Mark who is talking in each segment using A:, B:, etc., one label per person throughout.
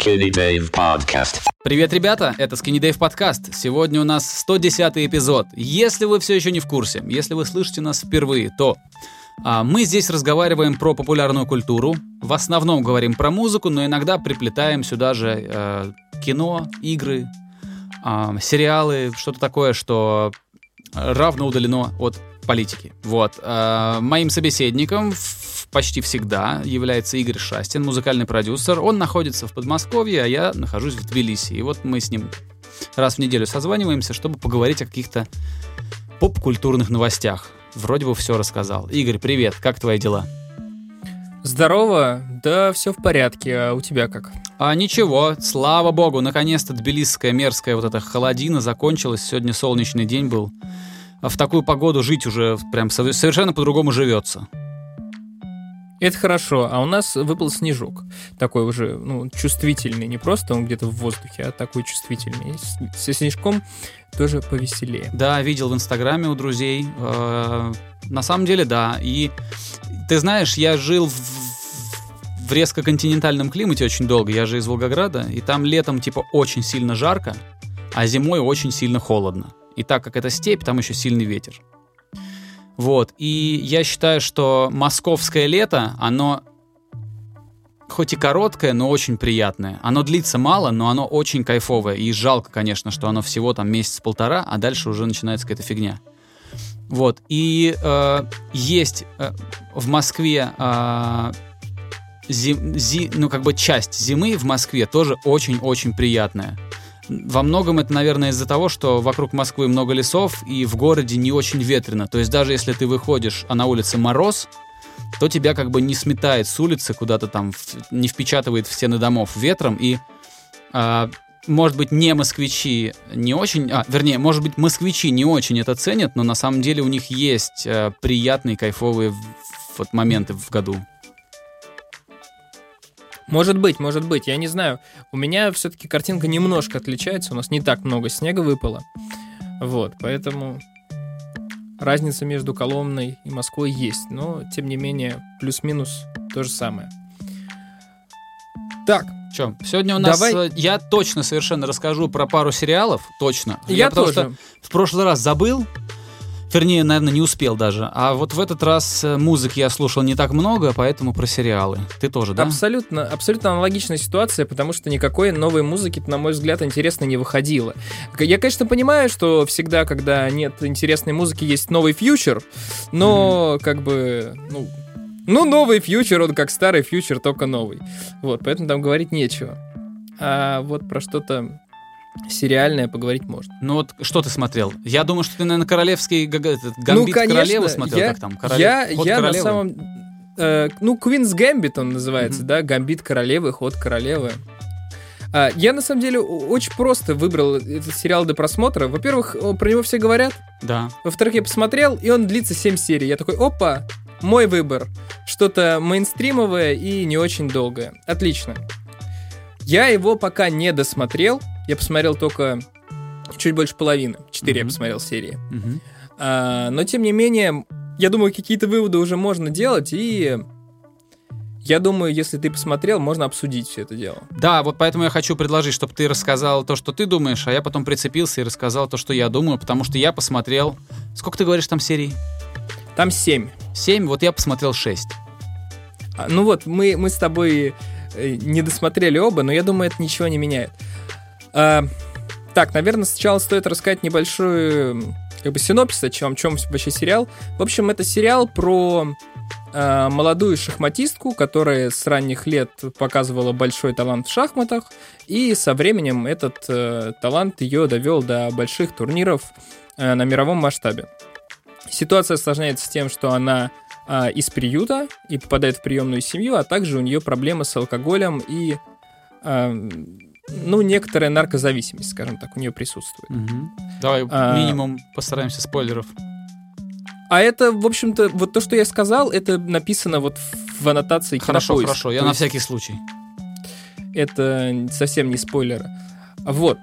A: Skinny Dave Podcast.
B: Привет, ребята, это Skinny Dave подкаст. Сегодня у нас 110 эпизод. Если вы все еще не в курсе, если вы слышите нас впервые, то а, мы здесь разговариваем про популярную культуру. В основном говорим про музыку, но иногда приплетаем сюда же э, кино, игры, э, сериалы, что-то такое, что равно удалено от политики. Вот. Э, моим собеседником почти всегда является Игорь Шастин, музыкальный продюсер. Он находится в Подмосковье, а я нахожусь в Тбилиси. И вот мы с ним раз в неделю созваниваемся, чтобы поговорить о каких-то поп-культурных новостях. Вроде бы все рассказал. Игорь, привет, как твои дела?
C: Здорово, да все в порядке, а у тебя как?
B: А ничего, слава богу, наконец-то тбилисская мерзкая вот эта холодина закончилась, сегодня солнечный день был. В такую погоду жить уже прям совершенно по-другому живется.
C: Это хорошо, а у нас выпал снежок. Такой уже, ну, чувствительный, не просто он где-то в воздухе, а такой чувствительный. Со снежком тоже повеселее.
B: Да, видел в Инстаграме у друзей. Э, на самом деле, да. И ты знаешь, я жил в, в резко континентальном климате очень долго. Я же из Волгограда, и там летом типа очень сильно жарко, а зимой очень сильно холодно. И так как это степь, там еще сильный ветер. Вот. И я считаю, что московское лето, оно хоть и короткое, но очень приятное. Оно длится мало, но оно очень кайфовое. И жалко, конечно, что оно всего там месяц-полтора, а дальше уже начинается какая-то фигня. Вот. И э, есть э, в Москве э, зим, зи, ну, как бы часть зимы в Москве тоже очень-очень приятная. Во многом это, наверное, из-за того, что вокруг Москвы много лесов и в городе не очень ветрено. То есть даже если ты выходишь, а на улице мороз, то тебя как бы не сметает с улицы куда-то там, не впечатывает в стены домов ветром. И, а, может быть, не москвичи не очень... А, вернее, может быть, москвичи не очень это ценят, но на самом деле у них есть а, приятные, кайфовые вот моменты в году.
C: Может быть, может быть, я не знаю. У меня все-таки картинка немножко отличается, у нас не так много снега выпало. Вот, поэтому разница между Коломной и Москвой есть, но, тем не менее, плюс-минус то же самое.
B: Так, Че, сегодня у нас Давай. Э, я точно совершенно расскажу про пару сериалов, точно.
C: Я, я тоже.
B: Что в прошлый раз забыл, Вернее, наверное, не успел даже. А вот в этот раз э, музыки я слушал не так много, поэтому про сериалы. Ты тоже, да?
C: Абсолютно, абсолютно аналогичная ситуация, потому что никакой новой музыки, на мой взгляд, интересно не выходило. Я, конечно, понимаю, что всегда, когда нет интересной музыки, есть новый фьючер, но mm-hmm. как бы, ну, ну, новый фьючер, он как старый фьючер, только новый. Вот, поэтому там говорить нечего. А вот про что-то сериальное поговорить можно.
B: Ну вот что ты смотрел? Я думаю, что ты, наверное, королевский гамбит ну, конечно, королевы смотрел,
C: я,
B: как там?
C: Королев... Я, я королевы? на самом... Э, ну, Queen's Gambit он называется, mm-hmm. да? Гамбит королевы, ход королевы. А, я, на самом деле, очень просто выбрал этот сериал для просмотра. Во-первых, про него все говорят.
B: Да.
C: Во-вторых, я посмотрел, и он длится 7 серий. Я такой, опа, мой выбор. Что-то мейнстримовое и не очень долгое. Отлично. Я его пока не досмотрел. Я посмотрел только чуть больше половины. Четыре mm-hmm. я посмотрел серии. Mm-hmm. А, но, тем не менее, я думаю, какие-то выводы уже можно делать, и я думаю, если ты посмотрел, можно обсудить все это дело.
B: Да, вот поэтому я хочу предложить, чтобы ты рассказал то, что ты думаешь, а я потом прицепился и рассказал то, что я думаю, потому что я посмотрел... Сколько ты говоришь там серий?
C: Там семь.
B: Семь? Вот я посмотрел шесть.
C: А, ну вот, мы, мы с тобой Э, не досмотрели оба, но я думаю, это ничего не меняет. А, так, наверное, сначала стоит рассказать небольшой как бы синопсис, о чем, о чем вообще сериал. В общем, это сериал про э, молодую шахматистку, которая с ранних лет показывала большой талант в шахматах, и со временем этот э, талант ее довел до больших турниров э, на мировом масштабе. Ситуация осложняется тем, что она а, из приюта и попадает в приемную семью, а также у нее проблемы с алкоголем и а, ну, некоторая наркозависимость, скажем так, у нее присутствует.
B: Угу. Давай а, минимум постараемся спойлеров.
C: А это, в общем-то, вот то, что я сказал, это написано вот в аннотации
B: Хорошо, кинопоиск. хорошо, я то на всякий случай.
C: Это совсем не спойлеры. Вот.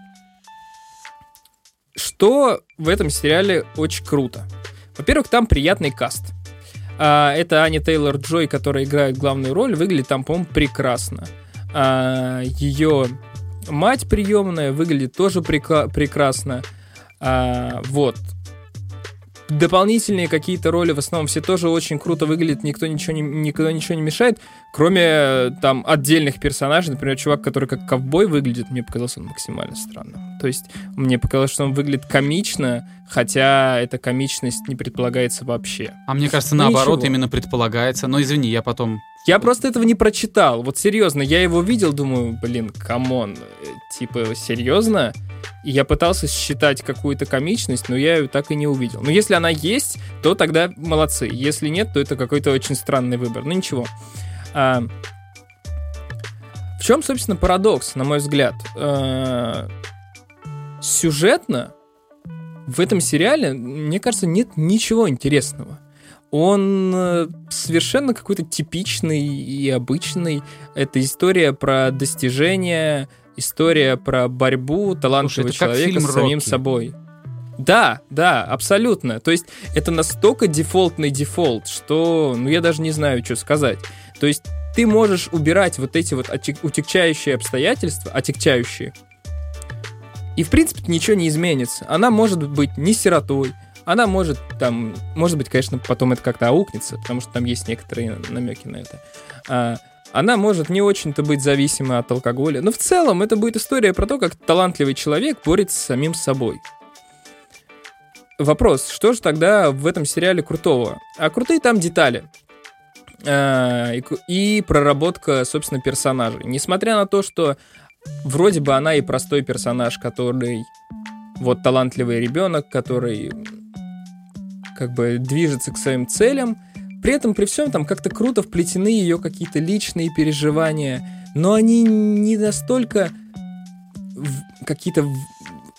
C: Что в этом сериале очень круто? Во-первых, там приятный каст. А, это Аня Тейлор Джой, которая играет главную роль, выглядит там, по-моему, прекрасно. А, ее мать приемная выглядит тоже прека- прекрасно. А, вот. Дополнительные какие-то роли, в основном, все тоже очень круто выглядят, никто ничего не, никто ничего не мешает, кроме э, там отдельных персонажей, например, чувак, который как ковбой выглядит, мне показался он максимально странным. То есть мне показалось, что он выглядит комично, хотя эта комичность не предполагается вообще.
B: А мне кажется,
C: Ну,
B: наоборот,
C: ничего.
B: именно предполагается. Но извини, я потом...
C: Я просто этого не прочитал. Вот серьезно, я его видел, думаю, блин, come on, э, типа, серьезно? И я пытался считать какую-то комичность, но я ее так и не увидел. Но если она есть, то тогда молодцы. Если нет, то это какой-то очень странный выбор. Ну ничего. А, в чем, собственно, парадокс, на мой взгляд? А, сюжетно в этом сериале, мне кажется, нет ничего интересного он э, совершенно какой-то типичный и обычный. Это история про достижения, история про борьбу талантливого
B: Слушай,
C: человека с самим
B: «Рокки».
C: собой. Да, да, абсолютно. То есть это настолько дефолтный дефолт, что, ну, я даже не знаю, что сказать. То есть ты можешь убирать вот эти вот утекчающие обстоятельства, отягчающие, и, в принципе, ничего не изменится. Она может быть не сиротой, она может там, может быть, конечно, потом это как-то аукнется, потому что там есть некоторые намеки на это. А, она может не очень-то быть зависима от алкоголя, но в целом это будет история про то, как талантливый человек борется с самим собой. Вопрос, что же тогда в этом сериале крутого? А крутые там детали. А, и, проработка, собственно, персонажей. Несмотря на то, что вроде бы она и простой персонаж, который вот талантливый ребенок, который как бы движется к своим целям, при этом, при всем, там как-то круто вплетены ее какие-то личные переживания, но они не настолько какие-то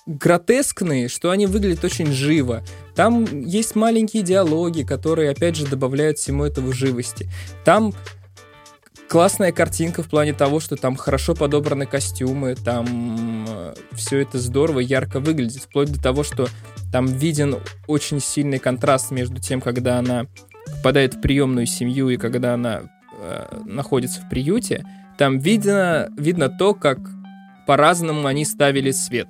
C: гротескные, что они выглядят очень живо. Там есть маленькие диалоги, которые, опять же, добавляют всему этому живости. Там классная картинка в плане того, что там хорошо подобраны костюмы, там все это здорово, ярко выглядит, вплоть до того, что там виден очень сильный контраст между тем, когда она попадает в приемную семью и когда она э, находится в приюте. Там видно, видно то, как по-разному они ставили свет.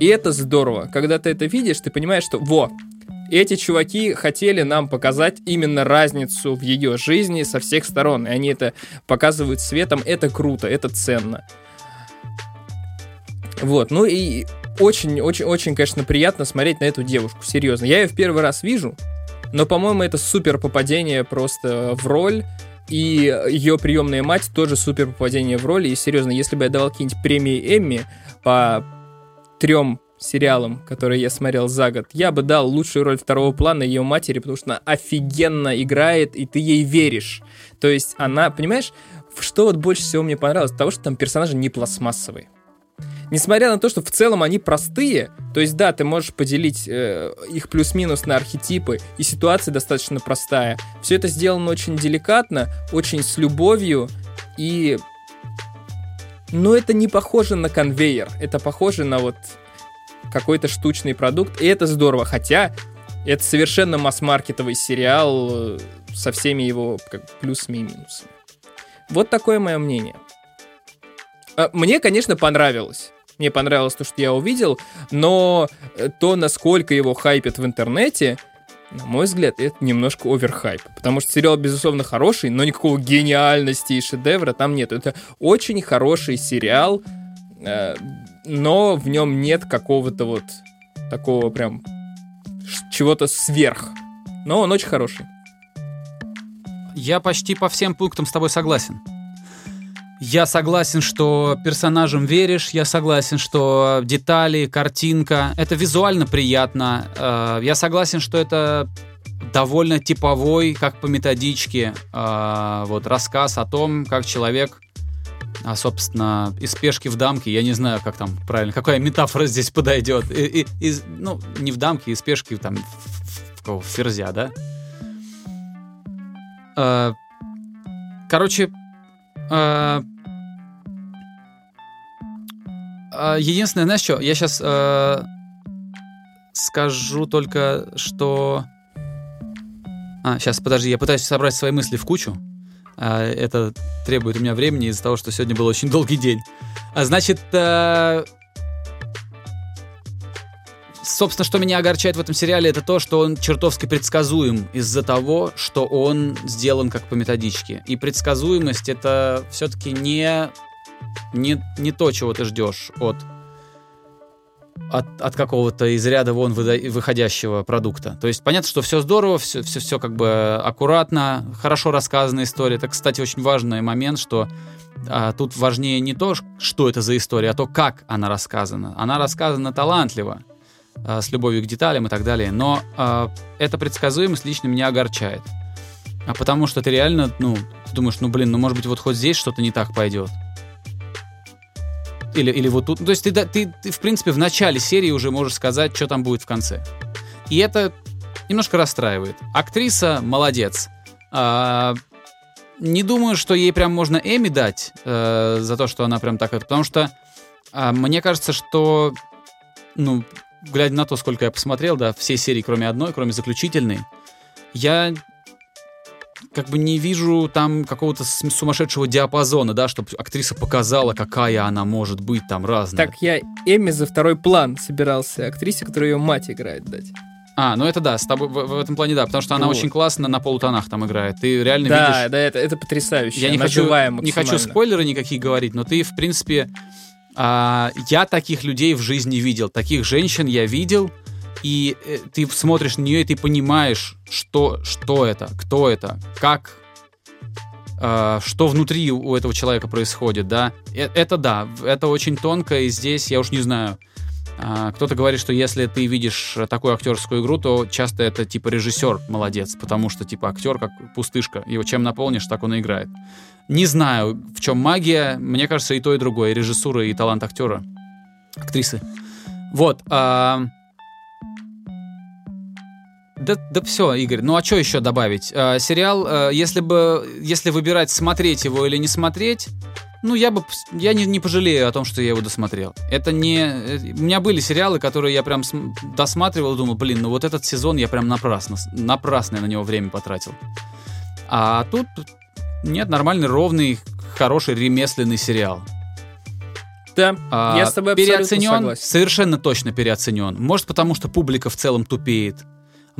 C: И это здорово. Когда ты это видишь, ты понимаешь, что во, эти чуваки хотели нам показать именно разницу в ее жизни со всех сторон. И они это показывают светом. Это круто, это ценно. Вот, ну и очень-очень-очень, конечно, приятно смотреть на эту девушку, серьезно. Я ее в первый раз вижу, но, по-моему, это супер попадение просто в роль. И ее приемная мать тоже супер попадение в роль. И серьезно, если бы я давал какие-нибудь премии Эмми по трем сериалам, которые я смотрел за год, я бы дал лучшую роль второго плана ее матери, потому что она офигенно играет, и ты ей веришь. То есть она, понимаешь, что вот больше всего мне понравилось? Того, что там персонажи не пластмассовые. Несмотря на то, что в целом они простые, то есть да, ты можешь поделить э, их плюс-минус на архетипы, и ситуация достаточно простая. Все это сделано очень деликатно, очень с любовью, и... Но это не похоже на конвейер, это похоже на вот какой-то штучный продукт, и это здорово, хотя это совершенно масс-маркетовый сериал э, со всеми его плюсами и минусами. Вот такое мое мнение. А, Мне, конечно, понравилось. Мне понравилось то, что я увидел, но э, то, насколько его хайпят в интернете, на мой взгляд, это немножко оверхайп. Потому что сериал, безусловно, хороший, но никакого гениальности и шедевра там нет. Это очень хороший сериал, э, но в нем нет какого-то вот такого прям чего-то сверх. Но он очень хороший.
B: Я почти по всем пунктам с тобой согласен. Я согласен, что персонажам веришь, я согласен, что детали, картинка, это визуально приятно. Э, Я согласен, что это довольно типовой, как по методичке, э, вот рассказ о том, как человек, а, собственно, из пешки в дамке, я не знаю, как там правильно, какая метафора здесь подойдет. Из- ну, не в дамке, из пешки там в, в- в ферзя, да? Э, Короче, единственное, знаешь что, я сейчас скажу только, что... А, сейчас, подожди, я пытаюсь собрать свои мысли в кучу. А, это требует у меня времени из-за того, что сегодня был очень долгий день. А, значит, а, собственно, что меня огорчает в этом сериале, это то, что он чертовски предсказуем из-за того, что он сделан как по методичке. И предсказуемость это все-таки не, не, не то, чего ты ждешь от от, от какого-то из ряда вон выходящего продукта. То есть понятно, что все здорово, все, все, все как бы аккуратно, хорошо рассказанная история. Это, кстати, очень важный момент, что а, тут важнее не то, что это за история, а то, как она рассказана. Она рассказана талантливо, а, с любовью к деталям и так далее. Но а, эта предсказуемость лично меня огорчает. А потому что ты реально, ну, ты думаешь, ну, блин, ну, может быть, вот хоть здесь что-то не так пойдет. Или, или вот тут. То есть ты, ты, ты, в принципе, в начале серии уже можешь сказать, что там будет в конце. И это немножко расстраивает. Актриса молодец. А, не думаю, что ей прям можно Эми дать э, за то, что она прям так... Потому что э, мне кажется, что... Ну, глядя на то, сколько я посмотрел, да, все серии, кроме одной, кроме заключительной, я как бы не вижу там какого-то сумасшедшего диапазона, да, чтобы актриса показала, какая она может быть там разная.
C: Так я Эми за второй план собирался актрисе, которую ее мать играет, дать.
B: А, ну это да, с тобой в, в этом плане да, потому что она вот. очень классно на полутонах там играет. Ты реально да, видишь.
C: Да, да, это, это потрясающе.
B: Я не хочу, не хочу спойлеры никакие говорить, но ты в принципе, а, я таких людей в жизни видел, таких женщин я видел, и э, ты смотришь на нее, и ты понимаешь, что, что это, кто это, как, э, что внутри у этого человека происходит, да. Э, это да, это очень тонко, и здесь, я уж не знаю, э, кто-то говорит, что если ты видишь такую актерскую игру, то часто это типа режиссер молодец, потому что типа актер как пустышка, его чем наполнишь, так он и играет. Не знаю, в чем магия, мне кажется, и то, и другое, и режиссура, и талант актера, актрисы. Вот, э, да, да все, Игорь. Ну а что еще добавить? Э, сериал, э, если бы, если выбирать смотреть его или не смотреть, ну я бы, я не, не пожалею о том, что я его досмотрел. Это не, у меня были сериалы, которые я прям досматривал, думал, блин, ну вот этот сезон я прям напрасно, напрасно на него время потратил. А тут нет, нормальный, ровный, хороший ремесленный сериал.
C: Да, а, я с тобой
B: переоценен,
C: согласен.
B: совершенно точно переоценен. Может, потому что публика в целом тупеет.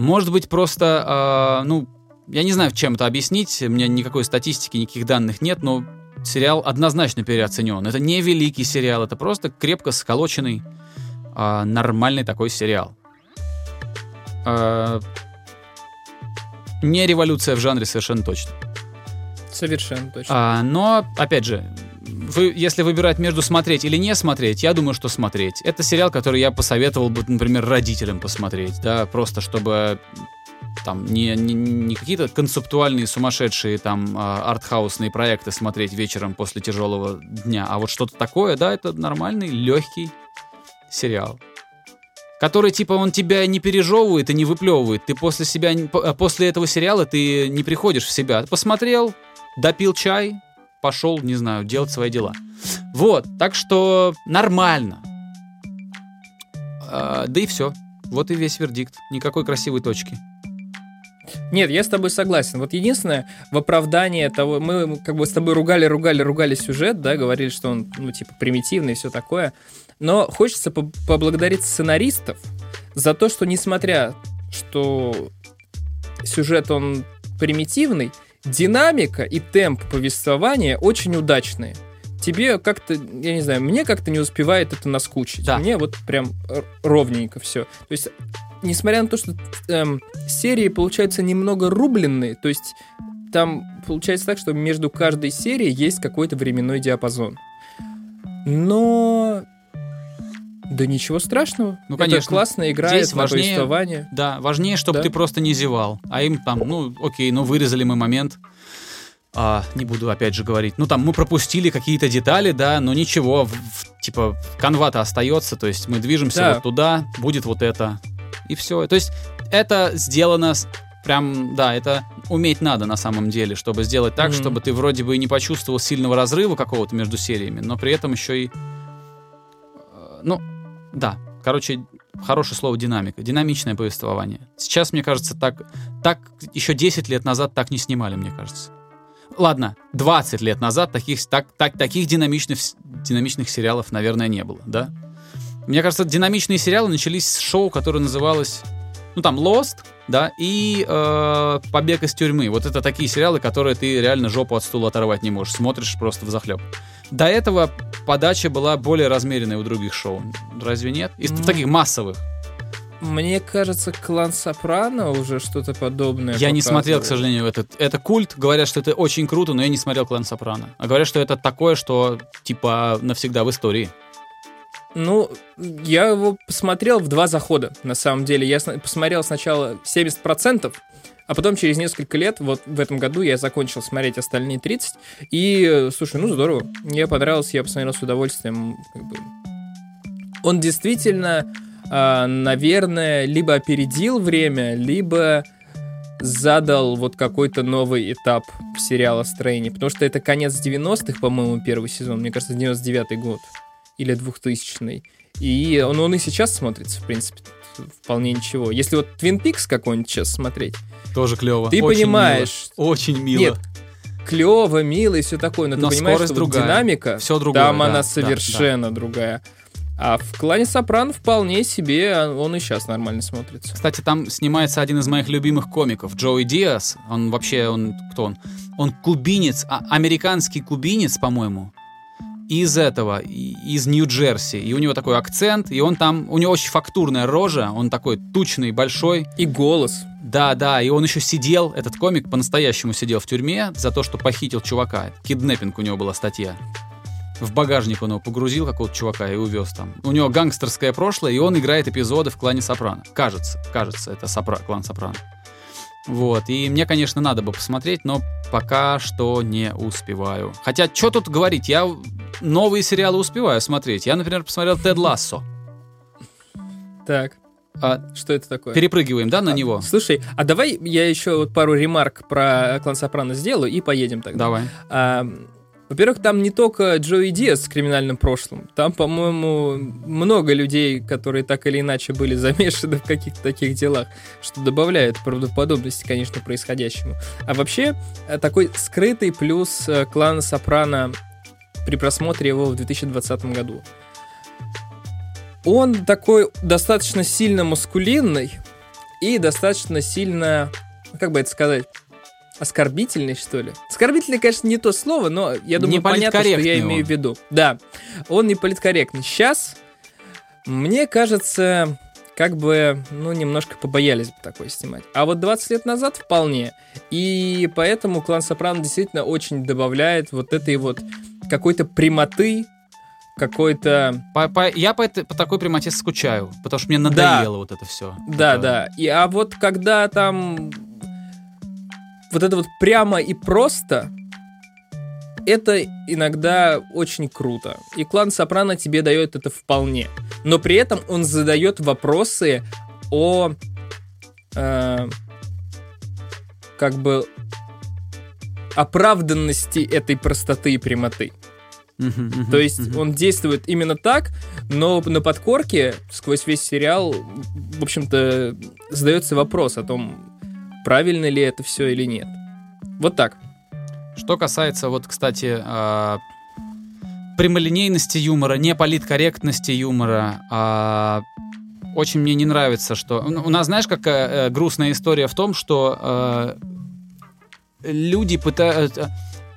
B: Может быть, просто, э, ну, я не знаю, чем это объяснить, у меня никакой статистики, никаких данных нет, но сериал однозначно переоценен. Это не великий сериал, это просто крепко сколоченный, э, нормальный такой сериал. Э, не революция в жанре совершенно точно.
C: Совершенно точно.
B: А, но, опять же, вы, если выбирать между смотреть или не смотреть, я думаю, что смотреть. Это сериал, который я посоветовал бы, например, родителям посмотреть, да, просто чтобы там не, не, не какие-то концептуальные сумасшедшие там а, артхаусные проекты смотреть вечером после тяжелого дня, а вот что-то такое, да, это нормальный, легкий сериал. Который, типа, он тебя не пережевывает и не выплевывает. Ты после себя, после этого сериала ты не приходишь в себя. Посмотрел, допил чай, пошел, не знаю, делать свои дела. Вот, так что нормально. А, да и все. Вот и весь вердикт. Никакой красивой точки.
C: Нет, я с тобой согласен. Вот единственное, в оправдании того, мы как бы с тобой ругали, ругали, ругали сюжет, да, говорили, что он, ну, типа, примитивный и все такое. Но хочется поблагодарить сценаристов за то, что, несмотря, что сюжет он примитивный, динамика и темп повествования очень удачные. Тебе как-то, я не знаю, мне как-то не успевает это наскучить. Да. Мне вот прям ровненько все. То есть, несмотря на то, что эм, серии получаются немного рубленные, то есть там получается так, что между каждой серией есть какой-то временной диапазон. Но да ничего страшного. Ну, конечно. Это классно играет Здесь важнее, повествование.
B: Да, важнее, чтобы да. ты просто не зевал. А им там, ну, окей, ну, вырезали мы момент. А, не буду опять же говорить. Ну, там мы пропустили какие-то детали, да, но ничего, в, в, типа, канва-то остается, то есть мы движемся да. вот туда, будет вот это. И все. То есть это сделано прям, да, это уметь надо на самом деле, чтобы сделать так, mm-hmm. чтобы ты вроде бы и не почувствовал сильного разрыва какого-то между сериями, но при этом еще и, э, ну, да, короче, хорошее слово динамика, динамичное повествование. Сейчас, мне кажется, так, так еще 10 лет назад так не снимали, мне кажется. Ладно, 20 лет назад таких, так, так, таких динамичных, динамичных сериалов, наверное, не было, да? Мне кажется, динамичные сериалы начались с шоу, которое называлось, ну там, Lost, да, и э, Побег из тюрьмы. Вот это такие сериалы, которые ты реально жопу от стула оторвать не можешь, смотришь просто в захлеб. До этого подача была более размеренной у других шоу. Разве нет? Из
C: Ну,
B: таких массовых.
C: Мне кажется, клан Сопрано уже что-то подобное.
B: Я не смотрел, к
C: показывает.
B: сожалению, этот. Это культ. Говорят, что это очень круто, но я не смотрел клан Сопрано. А говорят, что это такое, что типа навсегда в истории.
C: Ну, я его посмотрел в два захода, на самом деле. Я посмотрел сначала 70%, а потом через несколько лет, вот в этом году я закончил смотреть остальные 30. И, слушай, ну здорово. Мне понравилось, я посмотрел с удовольствием. как бы. Он действительно, а, наверное, либо опередил время, либо задал вот какой-то новый этап сериала Стрейни. Потому что это конец 90-х, по-моему, первый сезон. Мне кажется, 99-й год. Или 2000-й. И он, он и сейчас смотрится, в принципе, вполне ничего. Если вот Твин Пикс какой-нибудь сейчас смотреть,
B: Тоже клево.
C: ты
B: Очень
C: понимаешь,
B: мило. Очень мило.
C: Нет, клево, мило и все такое, но,
B: Но
C: ты понимаешь, что вот
B: другая.
C: динамика,
B: Все другое.
C: там
B: да,
C: она
B: да,
C: совершенно другая. А в клане Сопрано вполне себе он и сейчас нормально смотрится.
B: Кстати, там снимается один из моих любимых комиков, Джоуи Диас. Он вообще, он кто он? Он кубинец, а- американский кубинец, по-моему, из этого, из Нью-Джерси. И у него такой акцент, и он там, у него очень фактурная рожа, он такой тучный, большой.
C: И голос.
B: Да, да, и он еще сидел, этот комик по-настоящему сидел в тюрьме за то, что похитил чувака. Киднеппинг у него была статья. В багажник он его погрузил, какого-то чувака, и увез там. У него гангстерское прошлое, и он играет эпизоды в клане Сопрано. Кажется, кажется, это Сопра- клан Сопрано. Вот, и мне, конечно, надо бы посмотреть, но пока что не успеваю. Хотя, что тут говорить, я новые сериалы успеваю смотреть. Я, например, посмотрел Тед Лассо.
C: Так,
B: А,
C: что это такое?
B: перепрыгиваем, да, на
C: А,
B: него?
C: Слушай, а давай я еще вот пару ремарк про клан Сопрано сделаю и поедем тогда.
B: Давай.
C: А, во-первых, там не только Джои Диас с криминальным прошлым. Там, по-моему, много людей, которые так или иначе были замешаны в каких-то таких делах, что добавляет правдоподобности, конечно, происходящему. А вообще, э, такой скрытый плюс э, клана Сопрано при просмотре его в 2020 году. Он такой достаточно сильно маскулинный и достаточно сильно, как бы это сказать, оскорбительный, что ли. Оскорбительный, конечно, не то слово, но я думаю,
B: Не
C: понятно, что я имею
B: он.
C: в виду. Да, он не политкорректный. Сейчас, мне кажется, как бы, ну, немножко побоялись бы такое снимать. А вот 20 лет назад вполне. И поэтому клан Сопрано действительно очень добавляет вот этой вот какой-то прямоты, какой-то...
B: По- по- я по, этой- по такой прямоте скучаю, потому что мне надоело вот это все.
C: Да, да. И, а вот когда там вот это вот прямо и просто, это иногда очень круто. И клан Сопрано тебе дает это вполне. Но при этом он задает вопросы о э, как бы оправданности этой простоты и прямоты. То есть он действует именно так, но на подкорке сквозь весь сериал, в общем-то, задается вопрос о том, правильно ли это все или нет. Вот так.
B: Что касается, вот, кстати, а, прямолинейности юмора, не политкорректности юмора, а, очень мне не нравится, что... ну, У нас, знаешь, какая э, грустная история в том, что э, люди пытаются...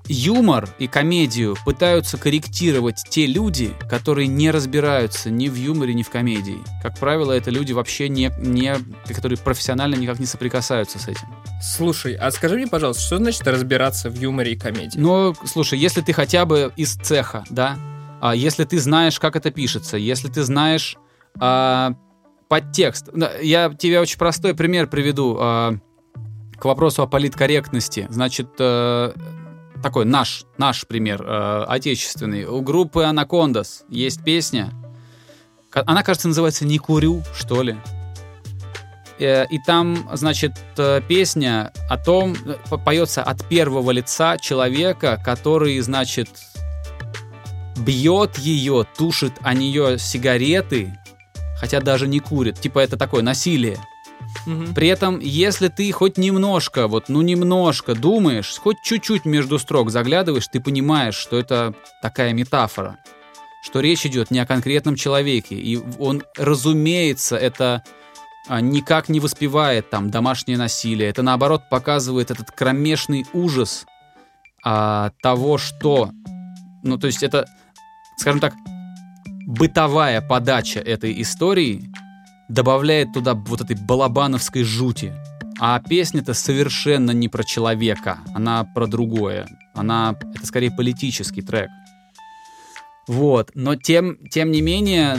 B: Юмор и комедию пытаются корректировать те люди, которые не разбираются ни в юморе, ни в комедии. Как правило, это люди вообще не, не которые профессионально никак не соприкасаются с этим.
C: Слушай, а скажи мне, пожалуйста, что значит разбираться в юморе и комедии?
B: Ну, слушай, если ты хотя бы из цеха, да, а если ты знаешь, как это пишется, если ты знаешь а, подтекст. Я тебе очень простой пример приведу а, к вопросу о политкорректности. Значит, э, такой наш, наш пример, э, отечественный. У группы Анакондас есть песня. Она, кажется, называется «Не курю», что ли. Э, И там, значит, э, песня о том, э, по- поется от первого лица человека, который, значит, бьет ее, тушит о нее сигареты, хотя даже не курит. Типа это такое насилие.
C: Мгм.
B: При этом, если ты хоть немножко, вот, ну немножко думаешь, хоть чуть-чуть между строк заглядываешь, ты понимаешь, что это такая метафора, что речь идет не о конкретном человеке, и он, разумеется, это а, никак не воспевает там домашнее насилие, это наоборот показывает этот кромешный ужас а, того, что, ну то есть это, скажем так, бытовая подача этой истории добавляет туда вот этой балабановской жути. А песня-то совершенно не про человека, она про другое. Она, это скорее политический трек. Вот, но тем, тем не менее,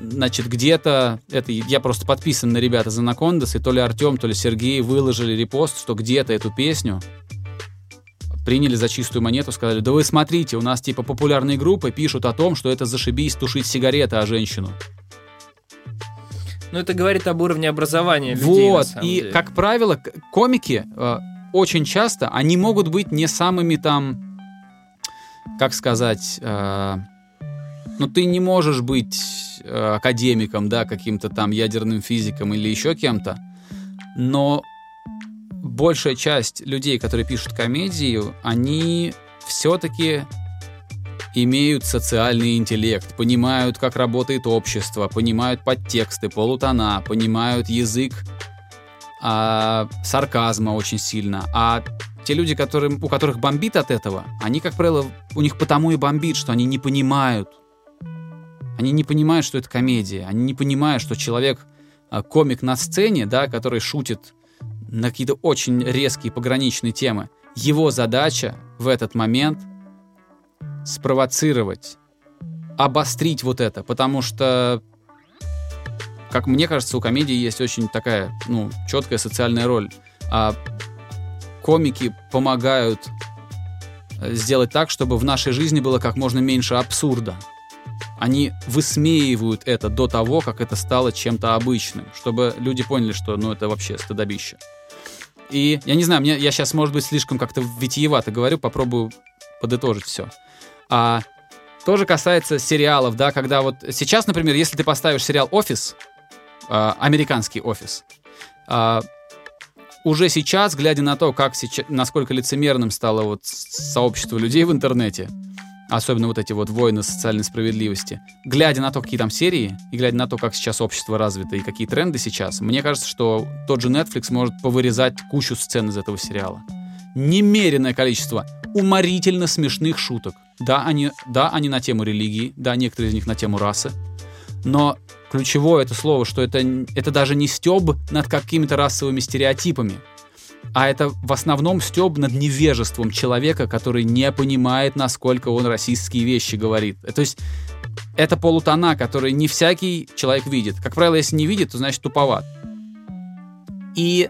B: значит, где-то, это я просто подписан на ребята из Анакондас, и то ли Артем, то ли Сергей выложили репост, что где-то эту песню приняли за чистую монету, сказали, да вы смотрите, у нас типа популярные группы пишут о том, что это зашибись тушить сигареты о женщину.
C: Ну, это говорит об уровне образования людей,
B: Вот, и,
C: деле.
B: как правило, комики э, очень часто, они могут быть не самыми там, как сказать, э, ну ты не можешь быть э, академиком, да, каким-то там ядерным физиком или еще кем-то, но большая часть людей, которые пишут комедию, они все-таки имеют социальный интеллект, понимают, как работает общество, понимают подтексты, полутона, понимают язык а, сарказма очень сильно. А те люди, которым, у которых бомбит от этого, они, как правило, у них потому и бомбит, что они не понимают. Они не понимают, что это комедия. Они не понимают, что человек, а, комик на сцене, да, который шутит на какие-то очень резкие пограничные темы, его задача в этот момент спровоцировать, обострить вот это, потому что, как мне кажется, у комедии есть очень такая, ну, четкая социальная роль. А комики помогают э, сделать так, чтобы в нашей жизни было как можно меньше абсурда. Они высмеивают это до того, как это стало чем-то обычным, чтобы люди поняли, что, ну, это вообще стыдобище. И я не знаю, мне, я сейчас, может быть, слишком как-то витиевато говорю, попробую подытожить все. А тоже касается сериалов, да, когда вот сейчас, например, если ты поставишь сериал «Офис», а, американский «Офис», а, уже сейчас, глядя на то, как сейчас, насколько лицемерным стало вот сообщество людей в интернете, особенно вот эти вот войны социальной справедливости, глядя на то, какие там серии, и глядя на то, как сейчас общество развито и какие тренды сейчас, мне кажется, что тот же Netflix может повырезать кучу сцен из этого сериала. Немеренное количество уморительно смешных шуток. Да, они, да, они на тему религии, да, некоторые из них на тему расы, но ключевое это слово, что это, это даже не стеб над какими-то расовыми стереотипами, а это в основном стеб над невежеством человека, который не понимает, насколько он расистские вещи говорит. То есть это полутона, которые не всякий человек видит. Как правило, если не видит, то значит туповат. И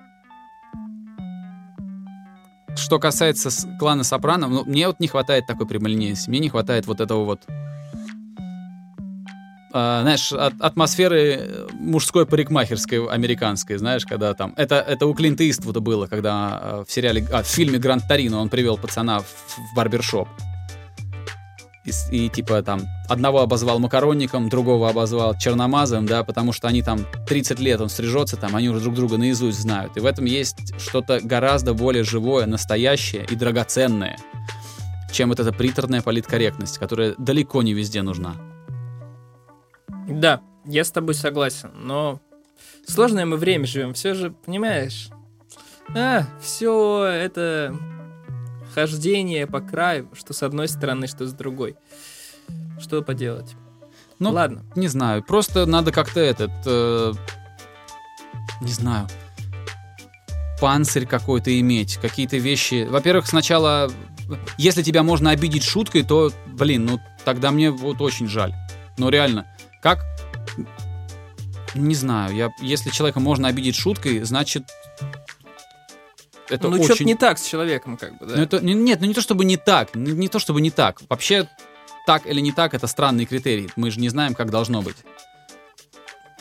B: что касается клана Сопрано, ну, мне вот не хватает такой прямолинейности, мне не хватает вот этого вот а, знаешь, от- атмосферы э, мужской парикмахерской американской, знаешь, когда там... Это, это у Клинта Иствуда было, когда э, в сериале... А, в фильме «Гранд Торино» он привел пацана в, в барбершоп. И, и типа там одного обозвал макаронником, другого обозвал черномазом, да, потому что они там 30 лет он стрижется, там они уже друг друга наизусть знают. И в этом есть что-то гораздо более живое, настоящее и драгоценное, чем вот эта приторная политкорректность, которая далеко не везде нужна.
C: Да, я с тобой согласен, но сложное мы время живем, все же, понимаешь? А, все это хождение по краю, что с одной стороны, что с другой. Что поделать?
B: Ну,
C: Ладно.
B: Не знаю, просто надо как-то этот, э, не знаю, панцирь какой-то иметь, какие-то вещи. Во-первых, сначала, если тебя можно обидеть шуткой, то, блин, ну тогда мне вот очень жаль. Ну реально, как? Не знаю, я, если человека можно обидеть шуткой, значит это
C: ну,
B: очень...
C: что-то не так с человеком, как бы, да.
B: Ну, это, не- нет, ну не то чтобы не так, не, не то чтобы не так. Вообще, так или не так, это странный критерий. Мы же не знаем, как должно быть.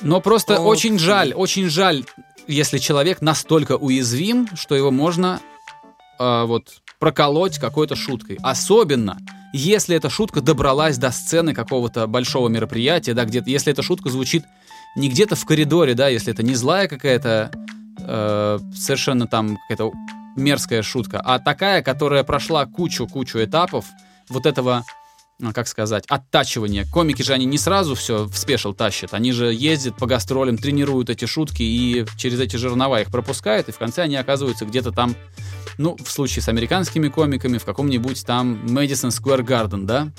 B: Но просто
C: Ну,
B: очень жаль, очень жаль, если человек настолько уязвим, что его можно э, вот проколоть какой-то шуткой. Особенно, если эта шутка добралась до сцены какого-то большого мероприятия, да, где-то, если эта шутка звучит не где-то в коридоре, да, если это не злая какая-то э, совершенно там какая-то мерзкая шутка, а такая, которая прошла кучу-кучу этапов вот этого, ну, как сказать, оттачивания. Комики же они не сразу все в спешл тащат, они же ездят по гастролям, тренируют эти шутки и через эти жернова их пропускают, и в конце они оказываются где-то там, ну, в случае с американскими комиками, в каком-нибудь там Madison Square Garden, да?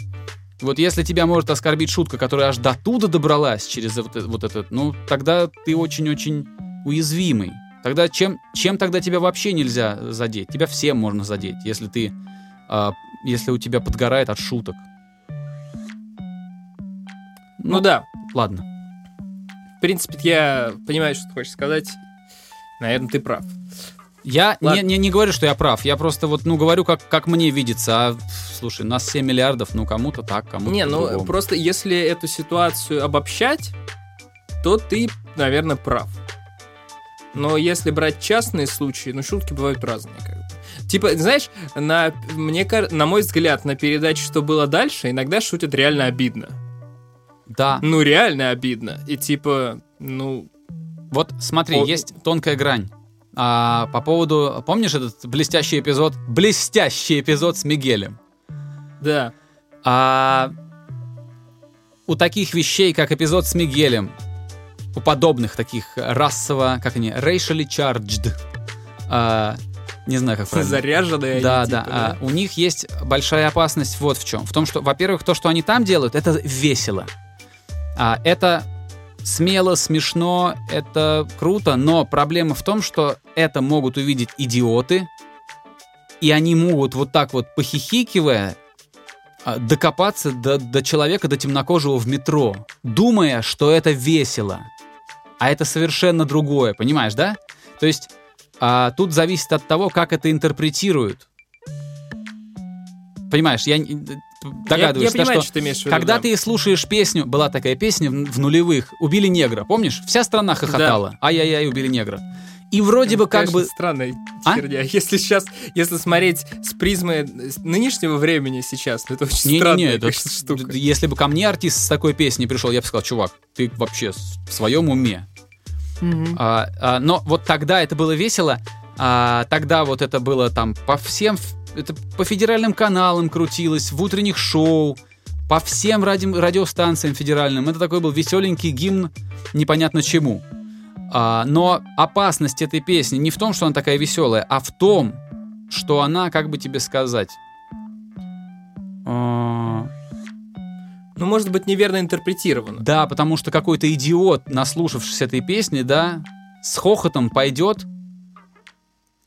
B: Вот если тебя может оскорбить шутка, которая аж до туда добралась через вот, э- вот этот, ну, тогда ты очень-очень уязвимый. Тогда чем, чем тогда тебя вообще нельзя задеть? Тебя всем можно задеть, если ты, а, если у тебя подгорает от шуток.
C: Ну, да,
B: Ладно.
C: в принципе, я понимаю, что ты хочешь сказать. Наверное, ты прав.
B: Я не,
C: Ладно.
B: не, не говорю, что я прав. Я просто вот, ну, говорю, как, как мне видится. А, слушай, нас 7 миллиардов, ну, кому-то так, кому-то
C: Не, ну
B: по-другому.
C: просто если эту ситуацию обобщать, то ты, наверное, прав. Но если брать частные случаи, ну шутки бывают разные. Как бы. Типа, знаешь, на, мне, на мой взгляд, на передаче «Что было дальше» иногда шутят реально обидно.
B: Да.
C: Ну, реально обидно. И типа, ну,
B: Вот смотри,
C: О-
B: есть тонкая грань. А, по поводу, помнишь этот блестящий эпизод, блестящий эпизод с Мигелем?
C: да.
B: А у таких вещей, как эпизод с Мигелем, у подобных таких расово, как они, racially charged, а, не знаю, как правильно.
C: Заряженные они,
B: Да,
C: типа,
B: да. а, у них есть большая опасность вот в чем. В том, что, во-первых, то, что они там делают, это весело. А, это смело, смешно, это круто, но проблема в том, что это могут увидеть идиоты, и они могут вот так вот похихикивая а, докопаться до, до человека, до темнокожего в метро, думая, что это весело. А это совершенно другое, понимаешь, да? То есть а, тут зависит от того, как это интерпретируют. Понимаешь, я догадываюсь,
C: я, я
B: да,
C: понимаю,
B: что
C: что ты имеешь в виду.
B: когда
C: да.
B: ты слушаешь песню, была такая песня в, в нулевых, убили негра, помнишь? Вся страна хохотала. Ай-яй-яй, убили негра. И вроде бы как бы...
C: странная
B: А?
C: херня. Если сейчас, если смотреть с призмы нынешнего времени сейчас, то это очень
B: Не-не-не,
C: странная,
B: это-
C: конечно, штука.
B: если бы ко мне артист с такой песней пришел, я бы сказал, чувак, ты вообще в своем уме.
C: Мгм.
B: А, а, но вот тогда это было весело, а, тогда вот это было там по всем, это по федеральным каналам крутилось, в утренних шоу, по всем ради, радиостанциям федеральным. Это такой был веселенький гимн непонятно чему. А, но опасность этой песни не в том, что она такая веселая, а в том, что она, как бы тебе сказать, а,
C: Ну, может быть, неверно интерпретировано.
B: Да, потому что какой-то идиот, наслушавшись этой песни, да, с хохотом пойдет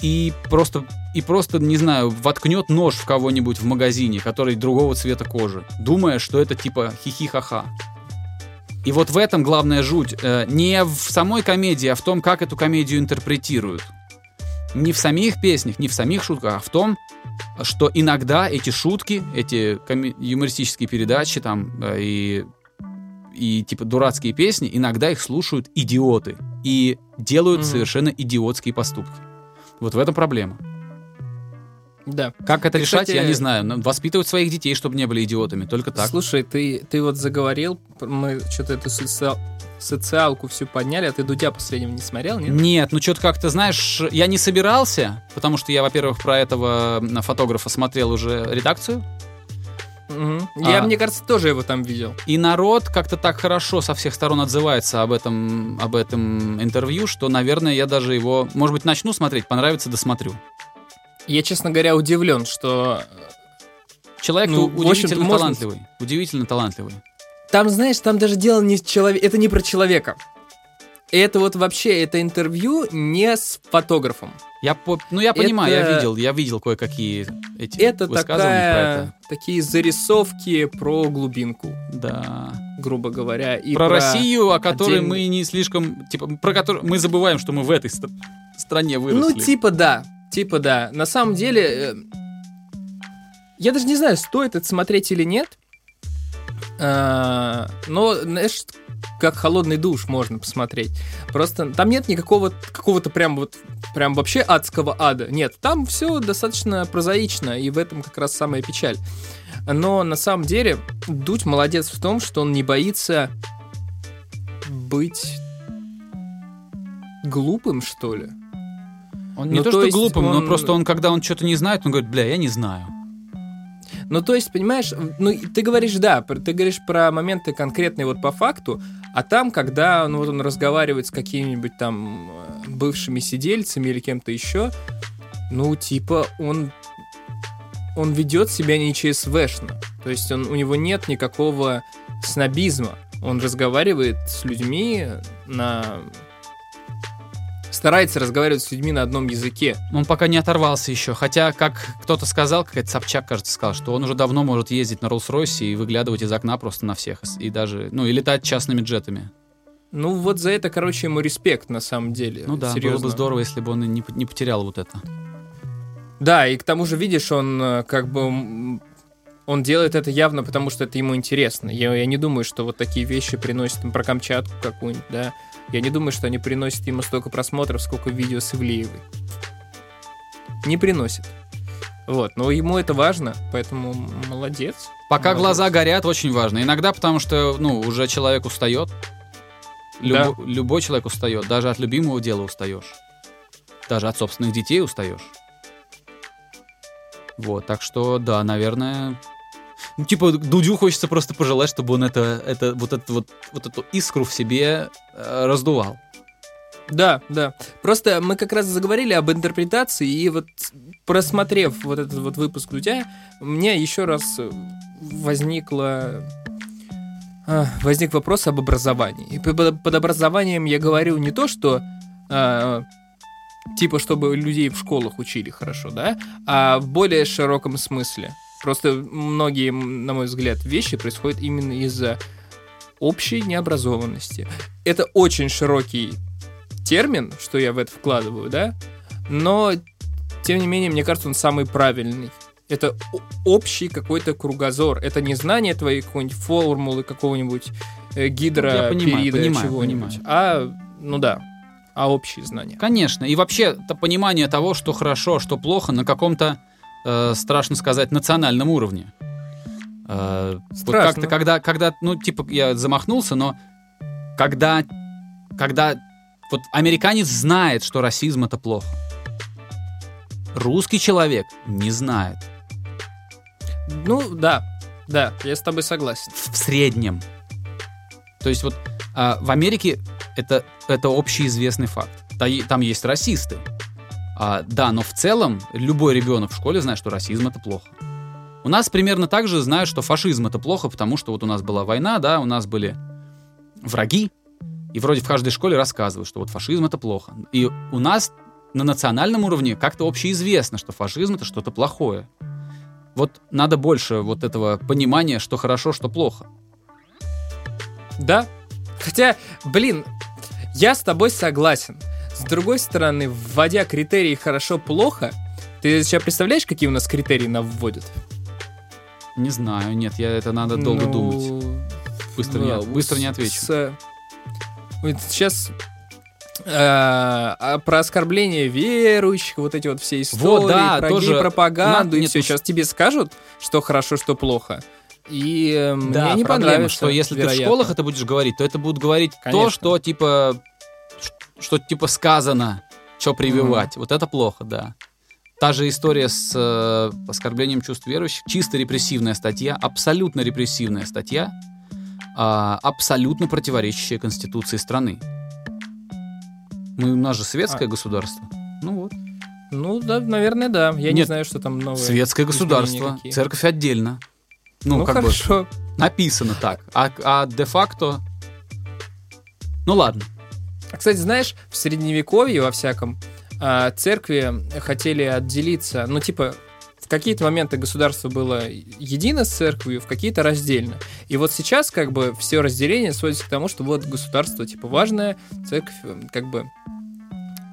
B: и просто, и просто, не знаю, воткнет нож в кого-нибудь в магазине, который другого цвета кожи, думая, что это типа хихи-ха-ха. И вот в этом главная жуть. Э, Не в самой комедии, а в том, как эту комедию интерпретируют. Не в самих песнях, не в самих шутках, а в том, что иногда эти шутки, эти юмористические передачи там э, и и типа дурацкие песни, иногда их слушают идиоты и делают
C: Мгм.
B: совершенно идиотские поступки. Вот в этом проблема.
C: Да.
B: Как это
C: Ты,
B: решать,
C: кстати,
B: я не знаю. Но Воспитывать своих детей, чтобы не были идиотами, только так.
C: Слушай, ты, ты вот заговорил, мы что-то эту социал- социалку всю подняли, а ты Дудя последнего не смотрел, нет?
B: Нет, ну что-то как-то, знаешь, я не собирался, потому что я, во-первых, про этого фотографа смотрел уже редакцию,
C: Мгм. Я,
B: А.
C: мне кажется, тоже его там видел.
B: и народ как-то так хорошо со всех сторон отзывается об этом, об этом интервью, что, наверное, я даже его, может быть, начну смотреть, понравится, досмотрю.
C: Я, честно говоря, удивлен, что
B: Человек
C: Ну,
B: удивительно
C: можно-
B: талантливый. Удивительно талантливый.
C: Там, знаешь, там даже дело не в человеке, это не про человека. Это вот вообще, это интервью не с фотографом.
B: Я, по- ну, я понимаю, я
C: Это-
B: видел, я видел кое-какие эти
C: Это
B: высказывания
C: такая, такие зарисовки про глубинку,
B: про это. Да.
C: грубо говоря. И
B: про, Россию, о которой
C: отдельный-
B: мы не слишком, типа, про которую мы забываем, что мы в этой ст- стране выросли.
C: Ну, типа да, типа да. На самом деле, э, я даже не знаю, стоит это смотреть или нет. А, Но, знаешь, как холодный душ можно посмотреть. Просто там нет никакого какого-то прям вот прям вообще адского ада. Нет, там все достаточно прозаично, и в этом как раз самая печаль. Но на самом деле Дудь молодец в том, что он не боится быть глупым, что ли?
B: Он не
C: Ну,
B: то,
C: то
B: что
C: есть
B: глупым, но
C: он-
B: просто он, когда он что-то не знает, он говорит, бля, я не знаю.
C: Ну, то есть, понимаешь, ну, ты говоришь, да, ты говоришь про моменты конкретные вот по факту, а там, когда ну, вот он разговаривает с какими-нибудь там э, бывшими сидельцами или кем-то еще, ну, типа, он он ведет себя не ЧСВшно. То есть он, у него нет никакого снобизма. Он разговаривает с людьми на... Старается разговаривать с людьми на одном языке.
B: Он пока не оторвался еще. Хотя, как кто-то сказал, какая-то Собчак, кажется, сказал, что он уже давно может ездить на Роллс-Ройсе и выглядывать из окна просто на всех. И даже, ну, и летать частными джетами.
C: Ну, вот за это, короче, ему респект, на самом деле.
B: Ну да,
C: Серьезно.
B: было бы здорово, если бы он не, потерял вот это.
C: Да, и к тому же, видишь, он э, как бы... Он делает это явно, потому что это ему интересно. Я, я не думаю, что вот такие вещи приносят про Камчатку какую-нибудь, да. Я не думаю, что они приносят ему столько просмотров, сколько видео с Ивлеевой. Не приносит. Вот, но ему это важно, поэтому молодец.
B: Пока
C: Молодец.
B: глаза горят, очень важно. Иногда потому что, ну, уже человек устает. Любо- Любой человек устает. Даже от любимого дела устаешь. Даже от собственных детей устаешь. Вот, так что, да, наверное... Ну, типа, Дудю хочется просто пожелать, чтобы он это, это, вот, это, вот, вот эту искру в себе э, раздувал.
C: Да, да. Просто мы как раз заговорили об интерпретации, и вот просмотрев вот этот вот выпуск Дудя, у меня еще раз возникло а, возник вопрос об образовании. И под, образованием я говорю не то, что а, типа чтобы людей в школах учили хорошо, да, а в более широком смысле. Просто многие, на мой взгляд, вещи происходят именно из-за общей необразованности. Это очень широкий термин, что я в это вкладываю, да, но тем не менее, мне кажется, он самый правильный. Это общий какой-то кругозор. Это не знание твоей какой-нибудь формулы, какого-нибудь э,
B: понимаю,
C: периода, чего-нибудь. А, ну да, а общие знания.
B: Конечно. И вообще, то понимание того, что хорошо, что плохо, на каком-то, э, страшно сказать, национальном уровне. Э, вот
C: Страшно.
B: как-то, когда, когда, ну, типа, я замахнулся, но когда, когда вот американец знает, что расизм это плохо, русский человек не знает.
C: Ну, да, да, я с тобой согласен.
B: В среднем. То есть вот а, в Америке это, это общеизвестный факт. Та- Там есть расисты. А, да, но в целом любой ребенок в школе знает, что расизм это плохо. У нас примерно так же знают, что фашизм это плохо, потому что вот у нас была война, да, у нас были враги, и вроде в каждой школе рассказывают, что вот фашизм это плохо. И у нас на национальном уровне как-то общеизвестно, что фашизм это что-то плохое. Вот надо больше вот этого понимания, что хорошо, что плохо.
C: Да. Хотя, блин, я с тобой согласен. С другой стороны, вводя критерии хорошо-плохо, ты сейчас представляешь, какие у нас критерии нам вводят?
B: Не знаю, нет, я это надо долго
C: Ну,
B: думать. Быстро, не,
C: ну,
B: быстро не
C: с-
B: отвечу.
C: с- вот сейчас э, а про оскорбление верующих, вот эти вот все истории,
B: Вот, да,
C: про
B: тоже.
C: пропаганду
B: На-
C: и
B: нет,
C: все.
B: ну,
C: Сейчас тебе скажут, что хорошо, что плохо. И э,
B: Да,
C: мне не
B: проблема,
C: понравится.
B: что если ты в
C: вероятно.
B: школах это будешь говорить, то это будут говорить то,
C: Конечно.
B: что типа, ш- что типа сказано, что прививать. Вот это плохо, да. Та же история с э, оскорблением чувств верующих, чисто репрессивная статья, абсолютно репрессивная статья, а, абсолютно противоречащая конституции страны. Мы, у нас же светское
C: А.
B: государство. Ну вот.
C: Ну, да, наверное, да. Я не
B: Нет,
C: знаю, что там новое.
B: Светское государство,
C: какие.
B: церковь отдельно. Ну,
C: Ну,
B: как бы
C: хорошо.
B: написано так. А, а де-факто... Ну ладно.
C: А, Кстати, знаешь, в средневековье во всяком а, церкви хотели отделиться, ну, типа, в какие-то моменты государство было едино с церковью, в какие-то раздельно. И вот сейчас, как бы, все разделение сводится к тому, что вот государство, типа, важное, церковь, э, как бы,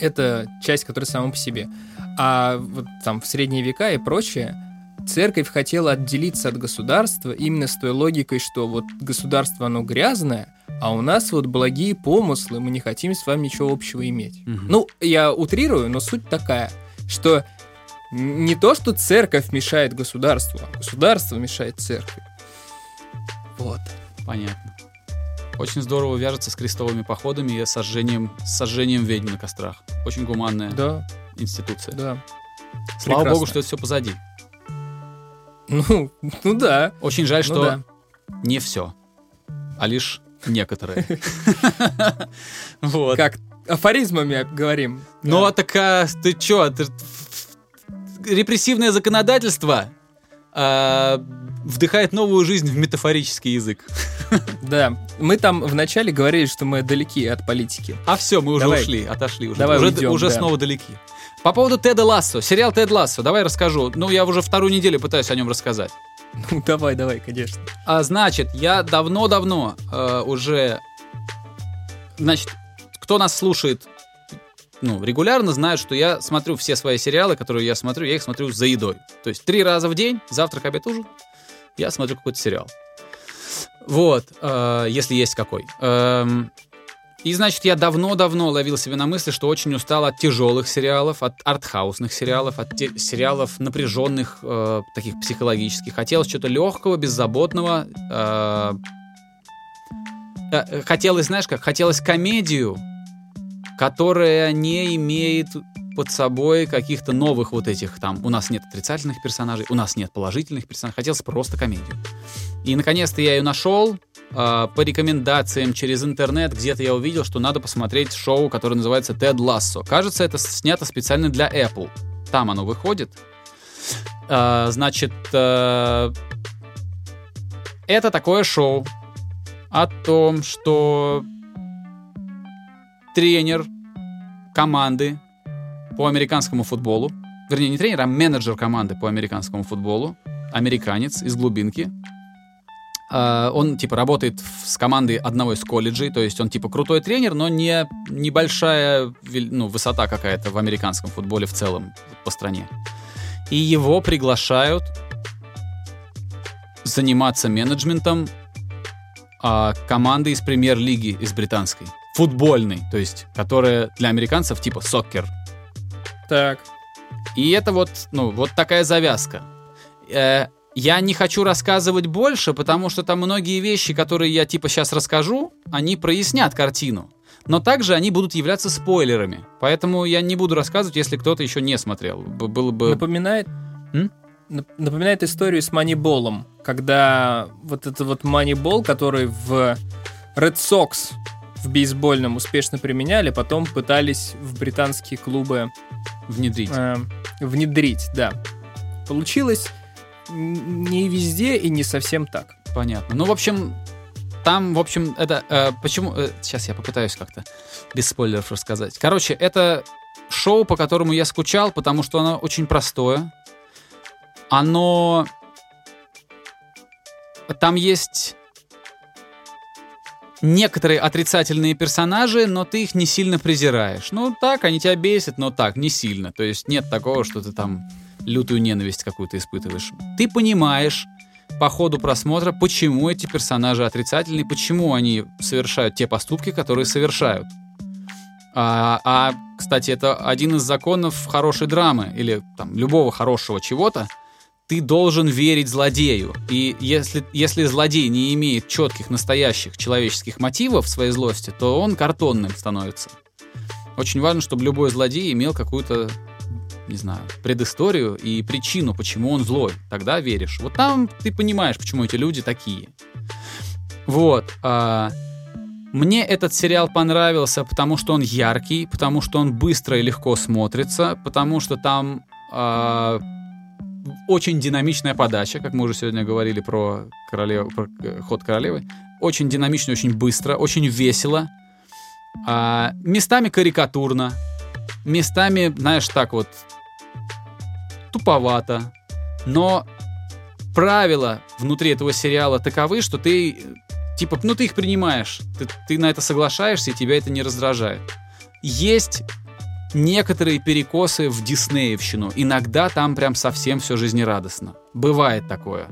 C: это часть, которая сама по себе. А вот там в средние века и прочее, церковь хотела отделиться от государства именно с той логикой, что вот государство, оно грязное, а у нас вот благие помыслы, мы не хотим с вами ничего общего иметь.
B: Мгм.
C: Ну, я утрирую, но суть такая, что не то, что церковь мешает государству, а государство мешает церкви. Вот.
B: Понятно. Очень здорово вяжется с крестовыми походами и сожжением, сожжением ведьм на кострах. Очень гуманная
C: Да,
B: институция.
C: да.
B: Слава
C: прекрасно.
B: богу, что это все позади.
C: Ну, ну да.
B: Очень жаль,
C: Ну
B: что
C: да.
B: не все, а лишь некоторые. Вот.
C: Как афоризмами говорим.
B: Ну, а так а, ты чё? Репрессивное законодательство а, вдыхает новую жизнь в метафорический язык.
C: Да. Мы там вначале говорили, что мы далеки от политики.
B: А все, мы уже
C: Давай.
B: ушли, отошли уже.
C: Давай
B: уже
C: уйдем,
B: уже
C: да.
B: снова далеки. По поводу Теда Лассо. Сериал Тед Лассо. Давай расскажу. Ну, я уже вторую неделю пытаюсь о нем рассказать.
C: Ну, давай, давай, конечно.
B: А, значит, я давно-давно э, уже... Значит, кто нас слушает ну, регулярно, знает, что я смотрю все свои сериалы, которые я смотрю, я их смотрю за едой. То есть три раза в день, завтрак, обед, ужин, я смотрю какой-то сериал. Вот, э, если есть какой. Эм, и, значит, я давно-давно ловил себя на мысли, что очень устал от тяжелых сериалов, от артхаусных сериалов, от сериалов напряженных, э, таких психологических. Хотелось чего-то легкого, беззаботного. э, э, хотелось, знаешь как, хотелось комедию, которая не имеет под собой каких-то новых вот этих там. У нас нет отрицательных персонажей, у нас нет положительных персонажей. Хотелось просто комедию. И наконец-то я ее нашел. А, по рекомендациям через интернет где-то я увидел, что надо посмотреть шоу, которое называется «Тед Лассо». Кажется, это снято специально для Apple. Там оно выходит. А, Значит, э, это такое шоу о том, что тренер команды по американскому футболу, вернее, не тренер, а менеджер команды по американскому футболу, американец из глубинки, а, он, типа, работает в- с командой одного из колледжей, то есть он, типа, крутой тренер, но не небольшая ну, высота какая-то в американском футболе в целом по стране. И его приглашают заниматься менеджментом а, команды из премьер-лиги, из британской. Футбольной, то есть, которая для американцев типа сокер.
C: Так.
B: И это вот, ну, вот такая завязка. Э, я не хочу рассказывать больше, потому что там многие вещи, которые я типа сейчас расскажу, они прояснят картину. Но также они будут являться спойлерами. Поэтому я не буду рассказывать, если кто-то еще не смотрел. Было бы...
C: Напоминает...
B: М?
C: нап- Напоминает историю с Маниболом, когда вот этот вот Манибол, который в Red Sox в бейсбольном успешно применяли, потом пытались в британские клубы
B: внедрить.
C: э, внедрить, да. Получилось не везде и не совсем так.
B: Понятно. Ну, в общем, там, в общем, это... э, почему... сейчас я попытаюсь как-то без спойлеров рассказать. Короче, это шоу, по которому я скучал, потому что оно очень простое. Оно... Там есть некоторые отрицательные персонажи, но ты их не сильно презираешь. Ну, так, они тебя бесят, но так, не сильно. То есть нет такого, что ты там лютую ненависть какую-то испытываешь. Ты понимаешь по ходу просмотра, почему эти персонажи отрицательные, почему они совершают те поступки, которые совершают. А, а, кстати, это один из законов хорошей драмы или там любого хорошего чего-то. Ты должен верить злодею. И если, если злодей не имеет четких, настоящих человеческих мотивов в своей злости, то он картонным становится. Очень важно, чтобы любой злодей имел какую-то, не знаю, предысторию и причину, почему он злой. Тогда веришь. Вот там ты понимаешь, почему эти люди такие. Вот. а, мне этот сериал понравился, потому что он яркий, потому что он быстро и легко смотрится, потому что там а, очень динамичная подача, как мы уже сегодня говорили про, королеву, про э, ход королевы. Очень динамично, очень быстро, очень весело. А, местами карикатурно, местами, знаешь, так вот туповато. Но правила внутри этого сериала таковы, что ты типа, ну ты их принимаешь, ты, ты на это соглашаешься, и тебя это не раздражает. Есть некоторые перекосы в Диснеевщину. Иногда там прям совсем все жизнерадостно. Бывает такое.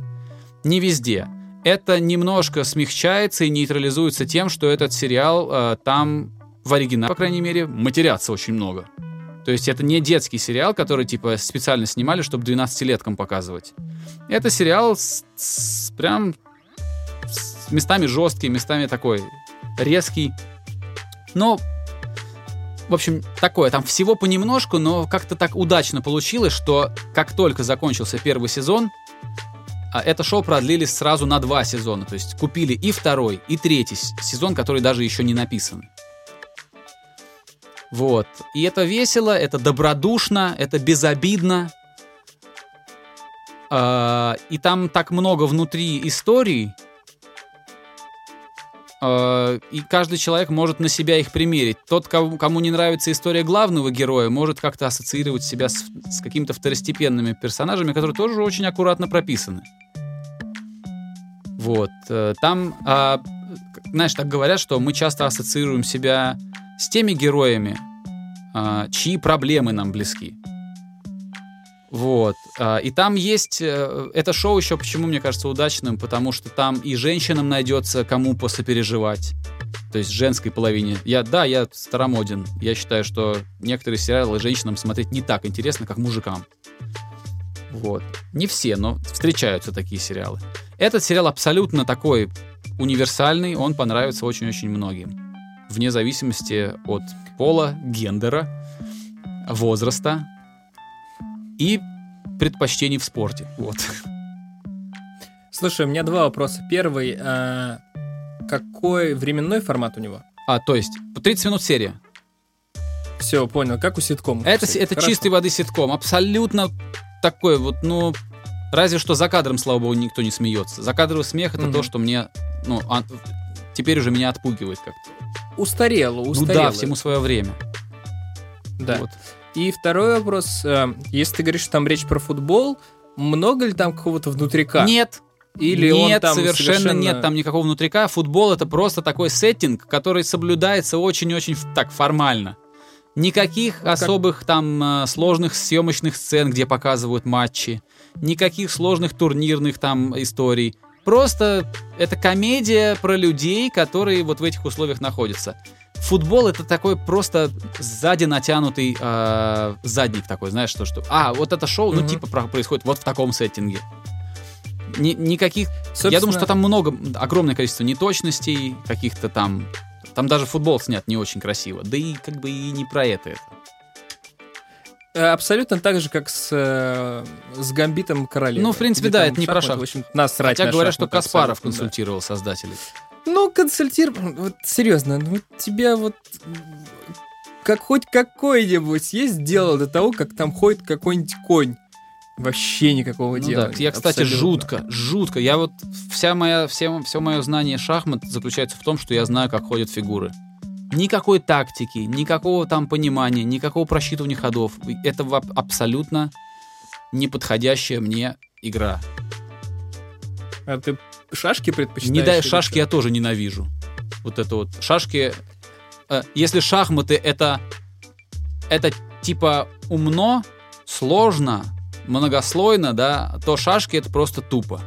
B: Не везде. Это немножко смягчается и нейтрализуется тем, что этот сериал э, там в оригинале, по крайней мере, матерятся очень много. То есть это не детский сериал, который типа специально снимали, чтобы 12-леткам показывать. Это сериал с, с- прям с местами жесткий, местами такой резкий. Но, в общем, такое. Там всего понемножку, но как-то так удачно получилось, что как только закончился первый сезон, а это шоу продлили сразу на два сезона. То есть купили и второй, и третий сезон, который даже еще не написан. Вот. И это весело, это добродушно, это безобидно. А, и там так много внутри историй. А, и каждый человек может на себя их примерить. Тот, кому, кому не нравится история главного героя, может как-то ассоциировать себя с, с какими-то второстепенными персонажами, которые тоже очень аккуратно прописаны. Вот. э, Там, а, знаешь, так говорят, что мы часто ассоциируем себя с теми героями, а, чьи проблемы нам близки. Вот. А, И там есть... э, Это шоу еще почему, мне кажется, удачным, потому что там и женщинам найдется кому посопереживать. То есть женской половине. Я, да, я старомоден. Я считаю, что некоторые сериалы женщинам смотреть не так интересно, как мужикам. Вот. Не все, но встречаются такие сериалы. Этот сериал абсолютно такой универсальный, он понравится очень-очень многим. Вне зависимости от пола, гендера, возраста и предпочтений в спорте. Вот.
C: Слушай, у меня два вопроса. Первый, а, какой временной формат у него?
B: А, то есть, по 30 минут серия.
C: Все, понял, как у ситкома.
B: Это,
C: кстати.
B: это
C: Хорошо.
B: чистой воды ситком. Абсолютно такой вот, ну... Разве что за кадром, слава богу, никто не смеется. Закадровый смех это
C: Мгм.
B: то, что мне, ну, а- теперь уже меня отпугивает как-то.
C: Устарело,
B: Ну
C: устарело.
B: да, всему свое время.
C: Да.
B: Вот.
C: И второй вопрос. э, Если ты говоришь, что там речь про футбол, много ли там какого-то внутрика?
B: Нет,
C: Или он
B: нет,
C: там
B: совершенно, нет там никакого внутрика. Футбол это просто такой сеттинг, который соблюдается очень-очень так формально. Никаких
C: как-
B: особых там э, сложных съемочных сцен, где показывают матчи. Никаких сложных турнирных там историй. Просто это комедия про людей, которые вот в этих условиях находятся. Футбол это такой просто сзади натянутый э, задник такой, знаешь, что что. А, вот это шоу, ну
C: Мгм.
B: типа про- происходит вот в таком сеттинге. Ни- никаких
C: Собственно,
B: я думаю, что там много, огромное количество неточностей, каких-то там... Там даже футбол снят не очень красиво. Да и как бы и не про это. это.
C: Э, Абсолютно так же, как с, э, с Гамбитом Королевы.
B: Ну, в принципе, да, это не про
C: шахматы,
B: шах.
C: В общем, насрать
B: Хотя
C: на
B: говорят, что
C: шахматы
B: Каспаров
C: абсолютно, да.
B: консультировал создателей.
C: Ну, консультировал. Вот серьезно, ну тебя вот как хоть какой-нибудь есть дело до того, как там ходит какой-нибудь конь. Вообще никакого
B: Ну
C: дела.
B: да, я, кстати,
C: Абсолютно.
B: жутко, жутко. Я вот вся моя, все, все мое знание шахмат заключается в том, что я знаю, как ходят фигуры. Никакой тактики, никакого там понимания, никакого просчитывания ходов. Это абсолютно неподходящая мне игра.
C: А ты шашки предпочитаешь?
B: Не дай шашки,
C: что?
B: я тоже ненавижу. Вот это вот. Шашки... э, если шахматы это... Это типа умно, сложно, многослойно, да, то шашки это просто тупо.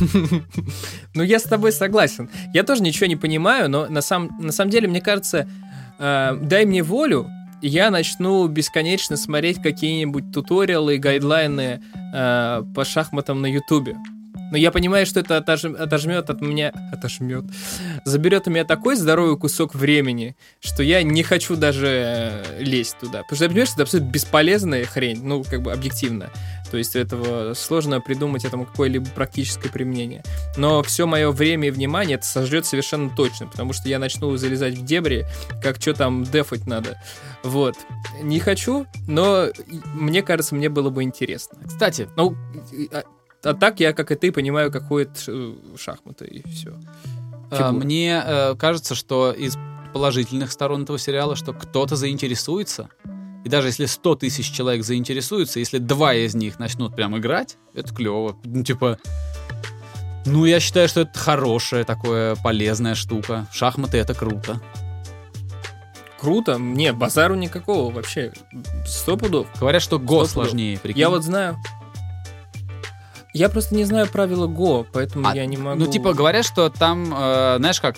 C: Ну, я с тобой согласен. Я тоже ничего не понимаю, но на, сам, на самом деле, мне кажется, э, дай мне волю, я начну бесконечно смотреть какие-нибудь туториалы и гайдлайны э, по шахматам на Ютубе. Но я понимаю, что это отож- отожмет от меня... Отожмет. Заберет у меня такой здоровый кусок времени, что я не хочу даже э, лезть туда. Потому что что это абсолютно бесполезная хрень, ну, как бы объективно. То есть этого сложно придумать этому какое-либо практическое применение. Но все мое время и внимание это сожрет совершенно точно, потому что я начну залезать в дебри, как что там дефать надо. Вот. Не хочу, но мне кажется, мне было бы интересно.
B: Кстати,
C: Ну, а, а так я, как и ты, понимаю, как ходят ш- шахматы и все.
B: э,
C: Фигура.
B: мне э, кажется, что из положительных сторон этого сериала, что кто-то заинтересуется. И даже если 100 тысяч человек заинтересуются, если два из них начнут прям играть, это клево. Ну, типа, ну, я считаю, что это хорошая такая полезная штука. Шахматы — это круто.
C: Круто. Нет, базару никакого вообще. Сто пудов.
B: Говорят, что Го сложнее, прикинь.
C: Я вот знаю. Я просто не знаю правила Го, поэтому
B: А,
C: я не могу...
B: Ну, типа, говорят, что там, э, знаешь как,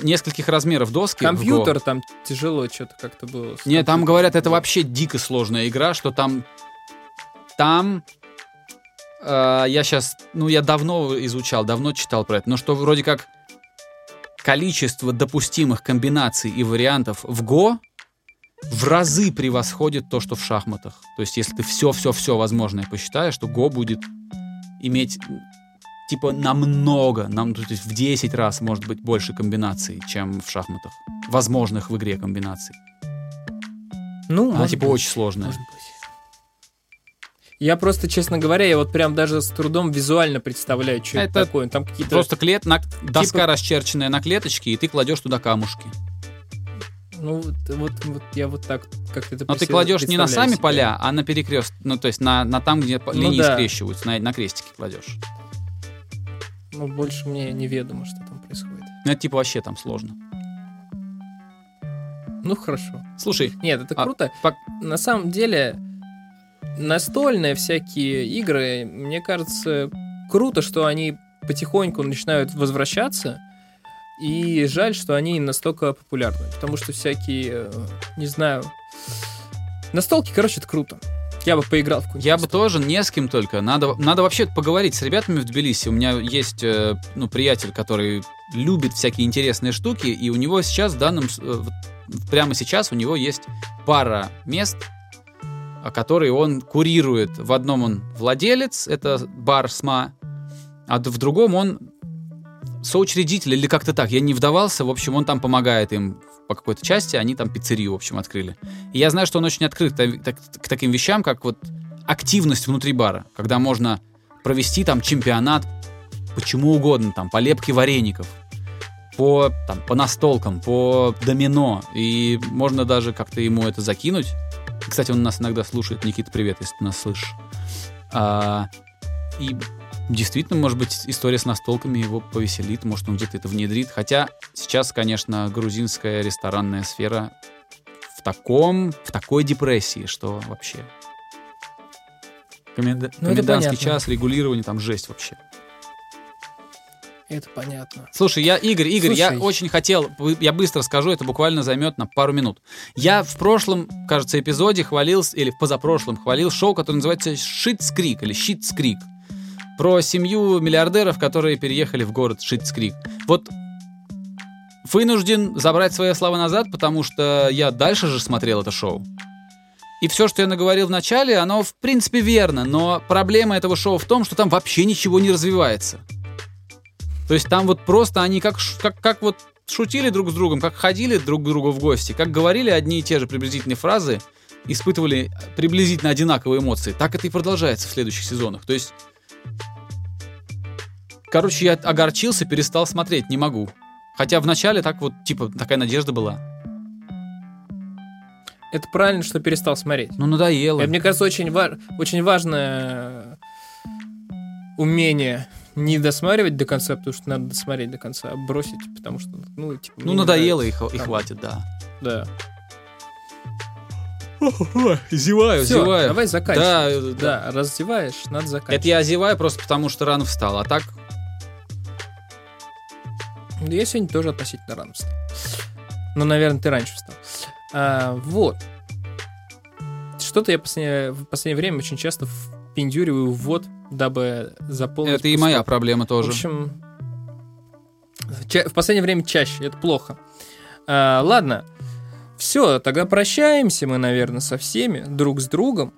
B: нескольких размеров доски.
C: Компьютер там тяжело что-то как-то было.
B: Не, там говорят, это вообще дико сложная игра, что там... Там... э, я сейчас... Ну, я давно изучал, давно читал про это, но что вроде как количество допустимых комбинаций и вариантов в Го в разы превосходит то, что в шахматах. То есть, если ты все-все-все возможное посчитаешь, то Го будет иметь типа намного, нам, то есть в 10 раз может быть больше комбинаций, чем в шахматах. Возможных в игре комбинаций.
C: Ну,
B: Она типа
C: быть,
B: очень сложная.
C: может быть. Я просто, честно говоря, я вот прям даже с трудом визуально представляю, что это,
B: Это
C: такое. Там какие-то...
B: Просто клет, на, доска
C: Типа-
B: расчерченная на клеточке, и ты кладешь туда камушки.
C: Ну, вот, вот, вот я вот так как это
B: Но ты кладешь не на сами
C: себе.
B: поля, а на перекрест, ну то есть на, на там, где
C: Ну
B: линии
C: да.
B: скрещиваются, на, на крестике кладешь.
C: Ну, больше мне неведомо, что там происходит.
B: Ну это типа вообще там сложно.
C: Ну, хорошо.
B: Слушай,
C: Нет, это
B: А,
C: круто.
B: пок-
C: На самом деле, настольные всякие игры, мне кажется, круто, что они потихоньку начинают возвращаться. И жаль, что они настолько популярны. Потому что всякие, э, не знаю... Настолки, короче, это круто. Я бы поиграл в
B: я бы тоже не с кем только. Надо, надо вообще поговорить с ребятами в Тбилиси. У меня есть э, ну, приятель, который любит всякие интересные штуки, и у него сейчас в данном... э, прямо сейчас у него есть пара мест, а, которые он курирует. В одном он владелец, это бар СМА, а в другом он соучредитель или как-то так. Я не вдавался. В общем, он там помогает им по какой-то части. Они там пиццерию, в общем, открыли. И я знаю, что он очень открыт к таким вещам, как вот активность внутри бара, когда можно провести там чемпионат почему угодно, там, по лепке вареников, по, там, по настолкам, по домино, и можно даже как-то ему это закинуть. Кстати, он нас иногда слушает. Никита, привет, если ты нас слышишь. А, и действительно, может быть, история с настолками его повеселит, может, он где-то это внедрит. Хотя сейчас, конечно, грузинская ресторанная сфера в таком, в такой депрессии, что вообще... Коменда-
C: Ну,
B: комендантский час, регулирование, там жесть вообще.
C: Это понятно.
B: Слушай, я, Игорь, Игорь, я
C: Слушай.
B: очень хотел, я быстро скажу, это буквально займет на пару минут. Я в прошлом, кажется, эпизоде хвалил, или в позапрошлом хвалил шоу, которое называется Шитскрик или Щитскрик. Про семью миллиардеров, которые переехали в город Шитскрик. Вот вынужден забрать свои слова назад, потому что я дальше же смотрел это шоу. И все, что я наговорил в начале, оно в принципе верно, но проблема этого шоу в том, что там вообще ничего не развивается. То есть там вот просто они как, как, как вот шутили друг с другом, как ходили друг к другу в гости, как говорили одни и те же приблизительные фразы, испытывали приблизительно одинаковые эмоции. Так это и продолжается в следующих сезонах. То есть, короче, я огорчился, перестал смотреть, не могу. Хотя вначале так вот, типа, такая надежда была.
C: Это правильно, что перестал смотреть.
B: Ну, надоело.
C: Это, мне кажется, очень, ва- очень важное умение не досматривать до конца, потому что надо досмотреть до конца, а бросить, потому что, ну, типа...
B: Ну, надоело и,
C: нравится.
B: и
C: Там,
B: хватит, да.
C: Да.
B: Зеваю,
C: Всё,
B: зеваю.
C: давай заканчивать.
B: Да, э,
C: Да, раздеваешь, надо заканчивать.
B: Это я озеваю просто потому, что рано встал. А так,
C: Да Я сегодня тоже относительно рано встал. Ну, наверное, ты раньше встал. А, вот. Что-то я последнее- в последнее время очень часто впендюриваю в ввод, дабы заполнить...
B: это и
C: пустоту.
B: моя проблема
C: В
B: тоже.
C: общем, ча- в последнее время чаще, это плохо. А, ладно, все, тогда прощаемся мы, наверное, со всеми, друг с другом.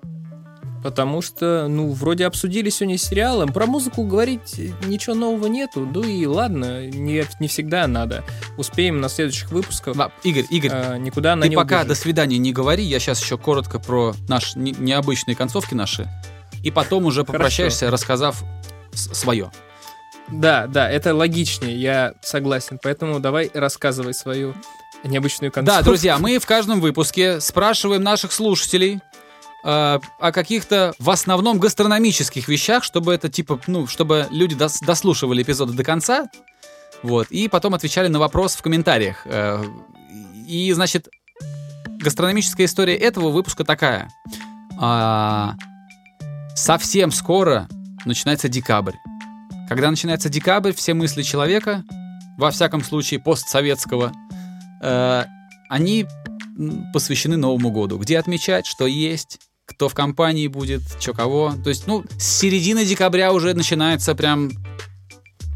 C: Потому что, ну, вроде обсудили сегодня сериалы. Про музыку говорить ничего нового нету. Ну и ладно, не, не всегда надо. Успеем на следующих выпусках.
B: Да, Игорь, Игорь,
C: а, никуда она
B: ты
C: не
B: пока
C: убежит.
B: до свидания не говори, я сейчас еще коротко про наши не- необычные концовки наши, и потом уже попрощаешься, рассказав свое.
C: Да, да, это логичнее, я согласен. Поэтому давай рассказывай свою необычную концовку.
B: Да, друзья, мы в каждом выпуске спрашиваем наших слушателей э, о каких-то в основном гастрономических вещах, чтобы это типа, ну, чтобы люди дос- дослушивали эпизоды до конца, вот, и потом отвечали на вопрос в комментариях. Э, и, значит, гастрономическая история этого выпуска такая. А, совсем скоро начинается декабрь. Когда начинается декабрь, все мысли человека, во всяком случае постсоветского, э, они посвящены Новому году. Где отмечать, что есть, кто в компании будет, что кого. То есть, ну, с середины декабря уже начинается прям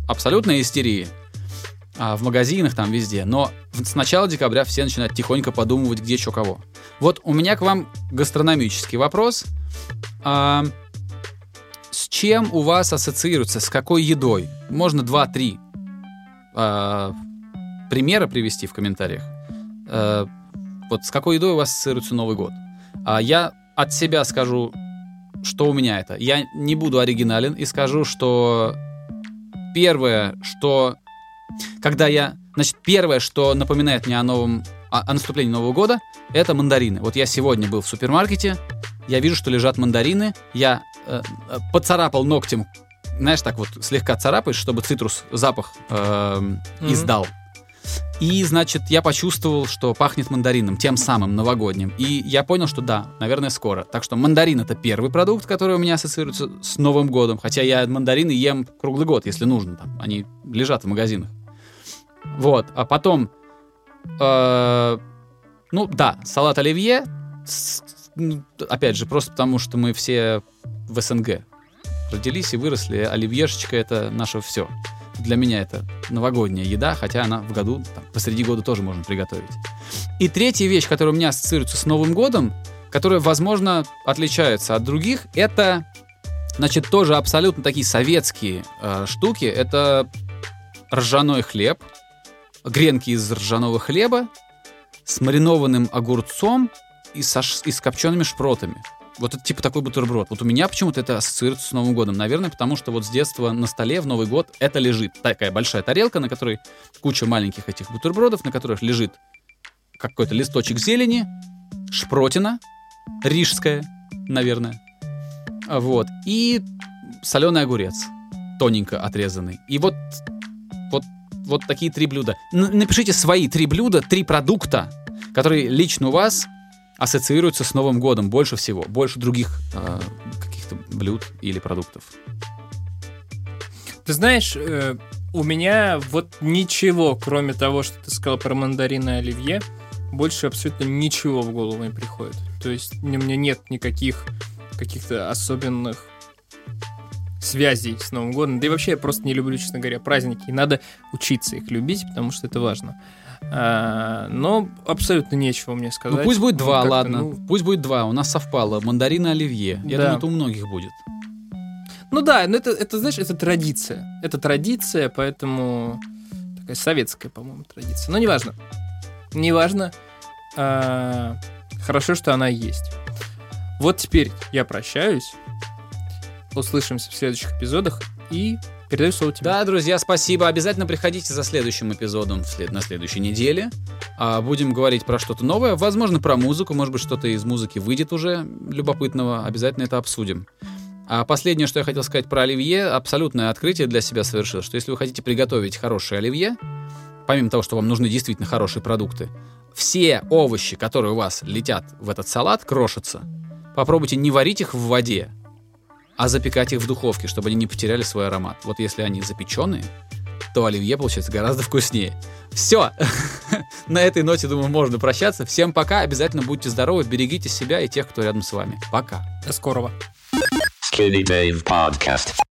B: абсолютная истерия. а, в магазинах, там везде. Но с начала декабря все начинают тихонько подумывать, где что кого. Вот у меня к вам гастрономический вопрос. А, с чем у вас ассоциируется, с какой едой? Можно два-три а, примера привести в комментариях. А, вот с какой едой у вас ассоциируется Новый год? А я от себя скажу, что у меня это. Я не буду оригинален и скажу, что первое, что когда я, значит, первое, что напоминает мне о новом, о, о наступлении Нового года, это мандарины. Вот я сегодня был в супермаркете, я вижу, что лежат мандарины, я э, э, поцарапал ногтем, знаешь, так вот слегка царапаешь, чтобы цитрус запах э,
C: Мгм.
B: издал. И, значит, я почувствовал, что пахнет мандарином, тем самым новогодним. И я понял, что да, наверное, скоро. Так что мандарин — это первый продукт, который у меня ассоциируется с Новым годом. Хотя я мандарины ем круглый год, если нужно. Там, они лежат в магазинах. Вот. А потом... э, ну, да, салат оливье. с- ну, опять же, просто потому, что мы все в СНГ родились и выросли. Оливьешечка — это наше все. Для меня это новогодняя еда, хотя она в году, там, посреди года тоже можно приготовить. И третья вещь, которая у меня ассоциируется с Новым годом, которая, возможно, отличается от других, это, значит, тоже абсолютно такие советские э, штуки. Это ржаной хлеб, гренки из ржаного хлеба с маринованным огурцом и, со, и с копчеными шпротами. Вот это типа такой бутерброд. Вот у меня почему-то это ассоциируется с Новым годом. Наверное, потому что вот с детства на столе в Новый год это лежит. Такая большая тарелка, на которой куча маленьких этих бутербродов, на которых лежит какой-то листочек зелени, шпротина, рижская, наверное. Вот. И соленый огурец, тоненько отрезанный. И вот, вот, вот такие три блюда. Напишите свои три блюда, три продукта, которые лично у вас ассоциируются с Новым годом больше всего, больше других э, каких-то блюд или продуктов.
C: Ты знаешь, э, у меня вот ничего, кроме того, что ты сказал про мандарины и оливье, больше абсолютно ничего в голову не приходит. То есть у меня нет никаких каких-то особенных связей с Новым годом. Да и вообще я просто не люблю, честно говоря, праздники. И надо учиться их любить, потому что это важно. А, но абсолютно нечего мне сказать.
B: Ну пусть будет два,
C: как-то,
B: ладно.
C: ну,
B: Пусть будет два. У нас совпало. Мандарины оливье. Я
C: Да.
B: думаю, это у многих будет.
C: Ну да, но это, это, знаешь, это традиция. Это традиция, поэтому такая советская, по-моему, традиция. Но неважно. Неважно. А, хорошо, что она есть. Вот теперь я прощаюсь. Услышимся в следующих эпизодах и передаю слово тебе.
B: Да, друзья, спасибо. Обязательно приходите за следующим эпизодом на следующей неделе. А, будем говорить про что-то новое. Возможно, про музыку. Может быть, что-то из музыки выйдет уже любопытного. Обязательно это обсудим. А последнее, что я хотел сказать про оливье, абсолютное открытие для себя совершил, что если вы хотите приготовить хорошее оливье, помимо того, что вам нужны действительно хорошие продукты, все овощи, которые у вас летят в этот салат, крошатся, попробуйте не варить их в воде, а запекать их в духовке, чтобы они не потеряли свой аромат. Вот если они запеченные, то оливье получается гораздо вкуснее. Все. На этой ноте, думаю, можно прощаться. Всем пока. Обязательно будьте здоровы, берегите себя и тех, кто рядом с вами. Пока.
C: До скорого.
A: Skinny Dave Podcast.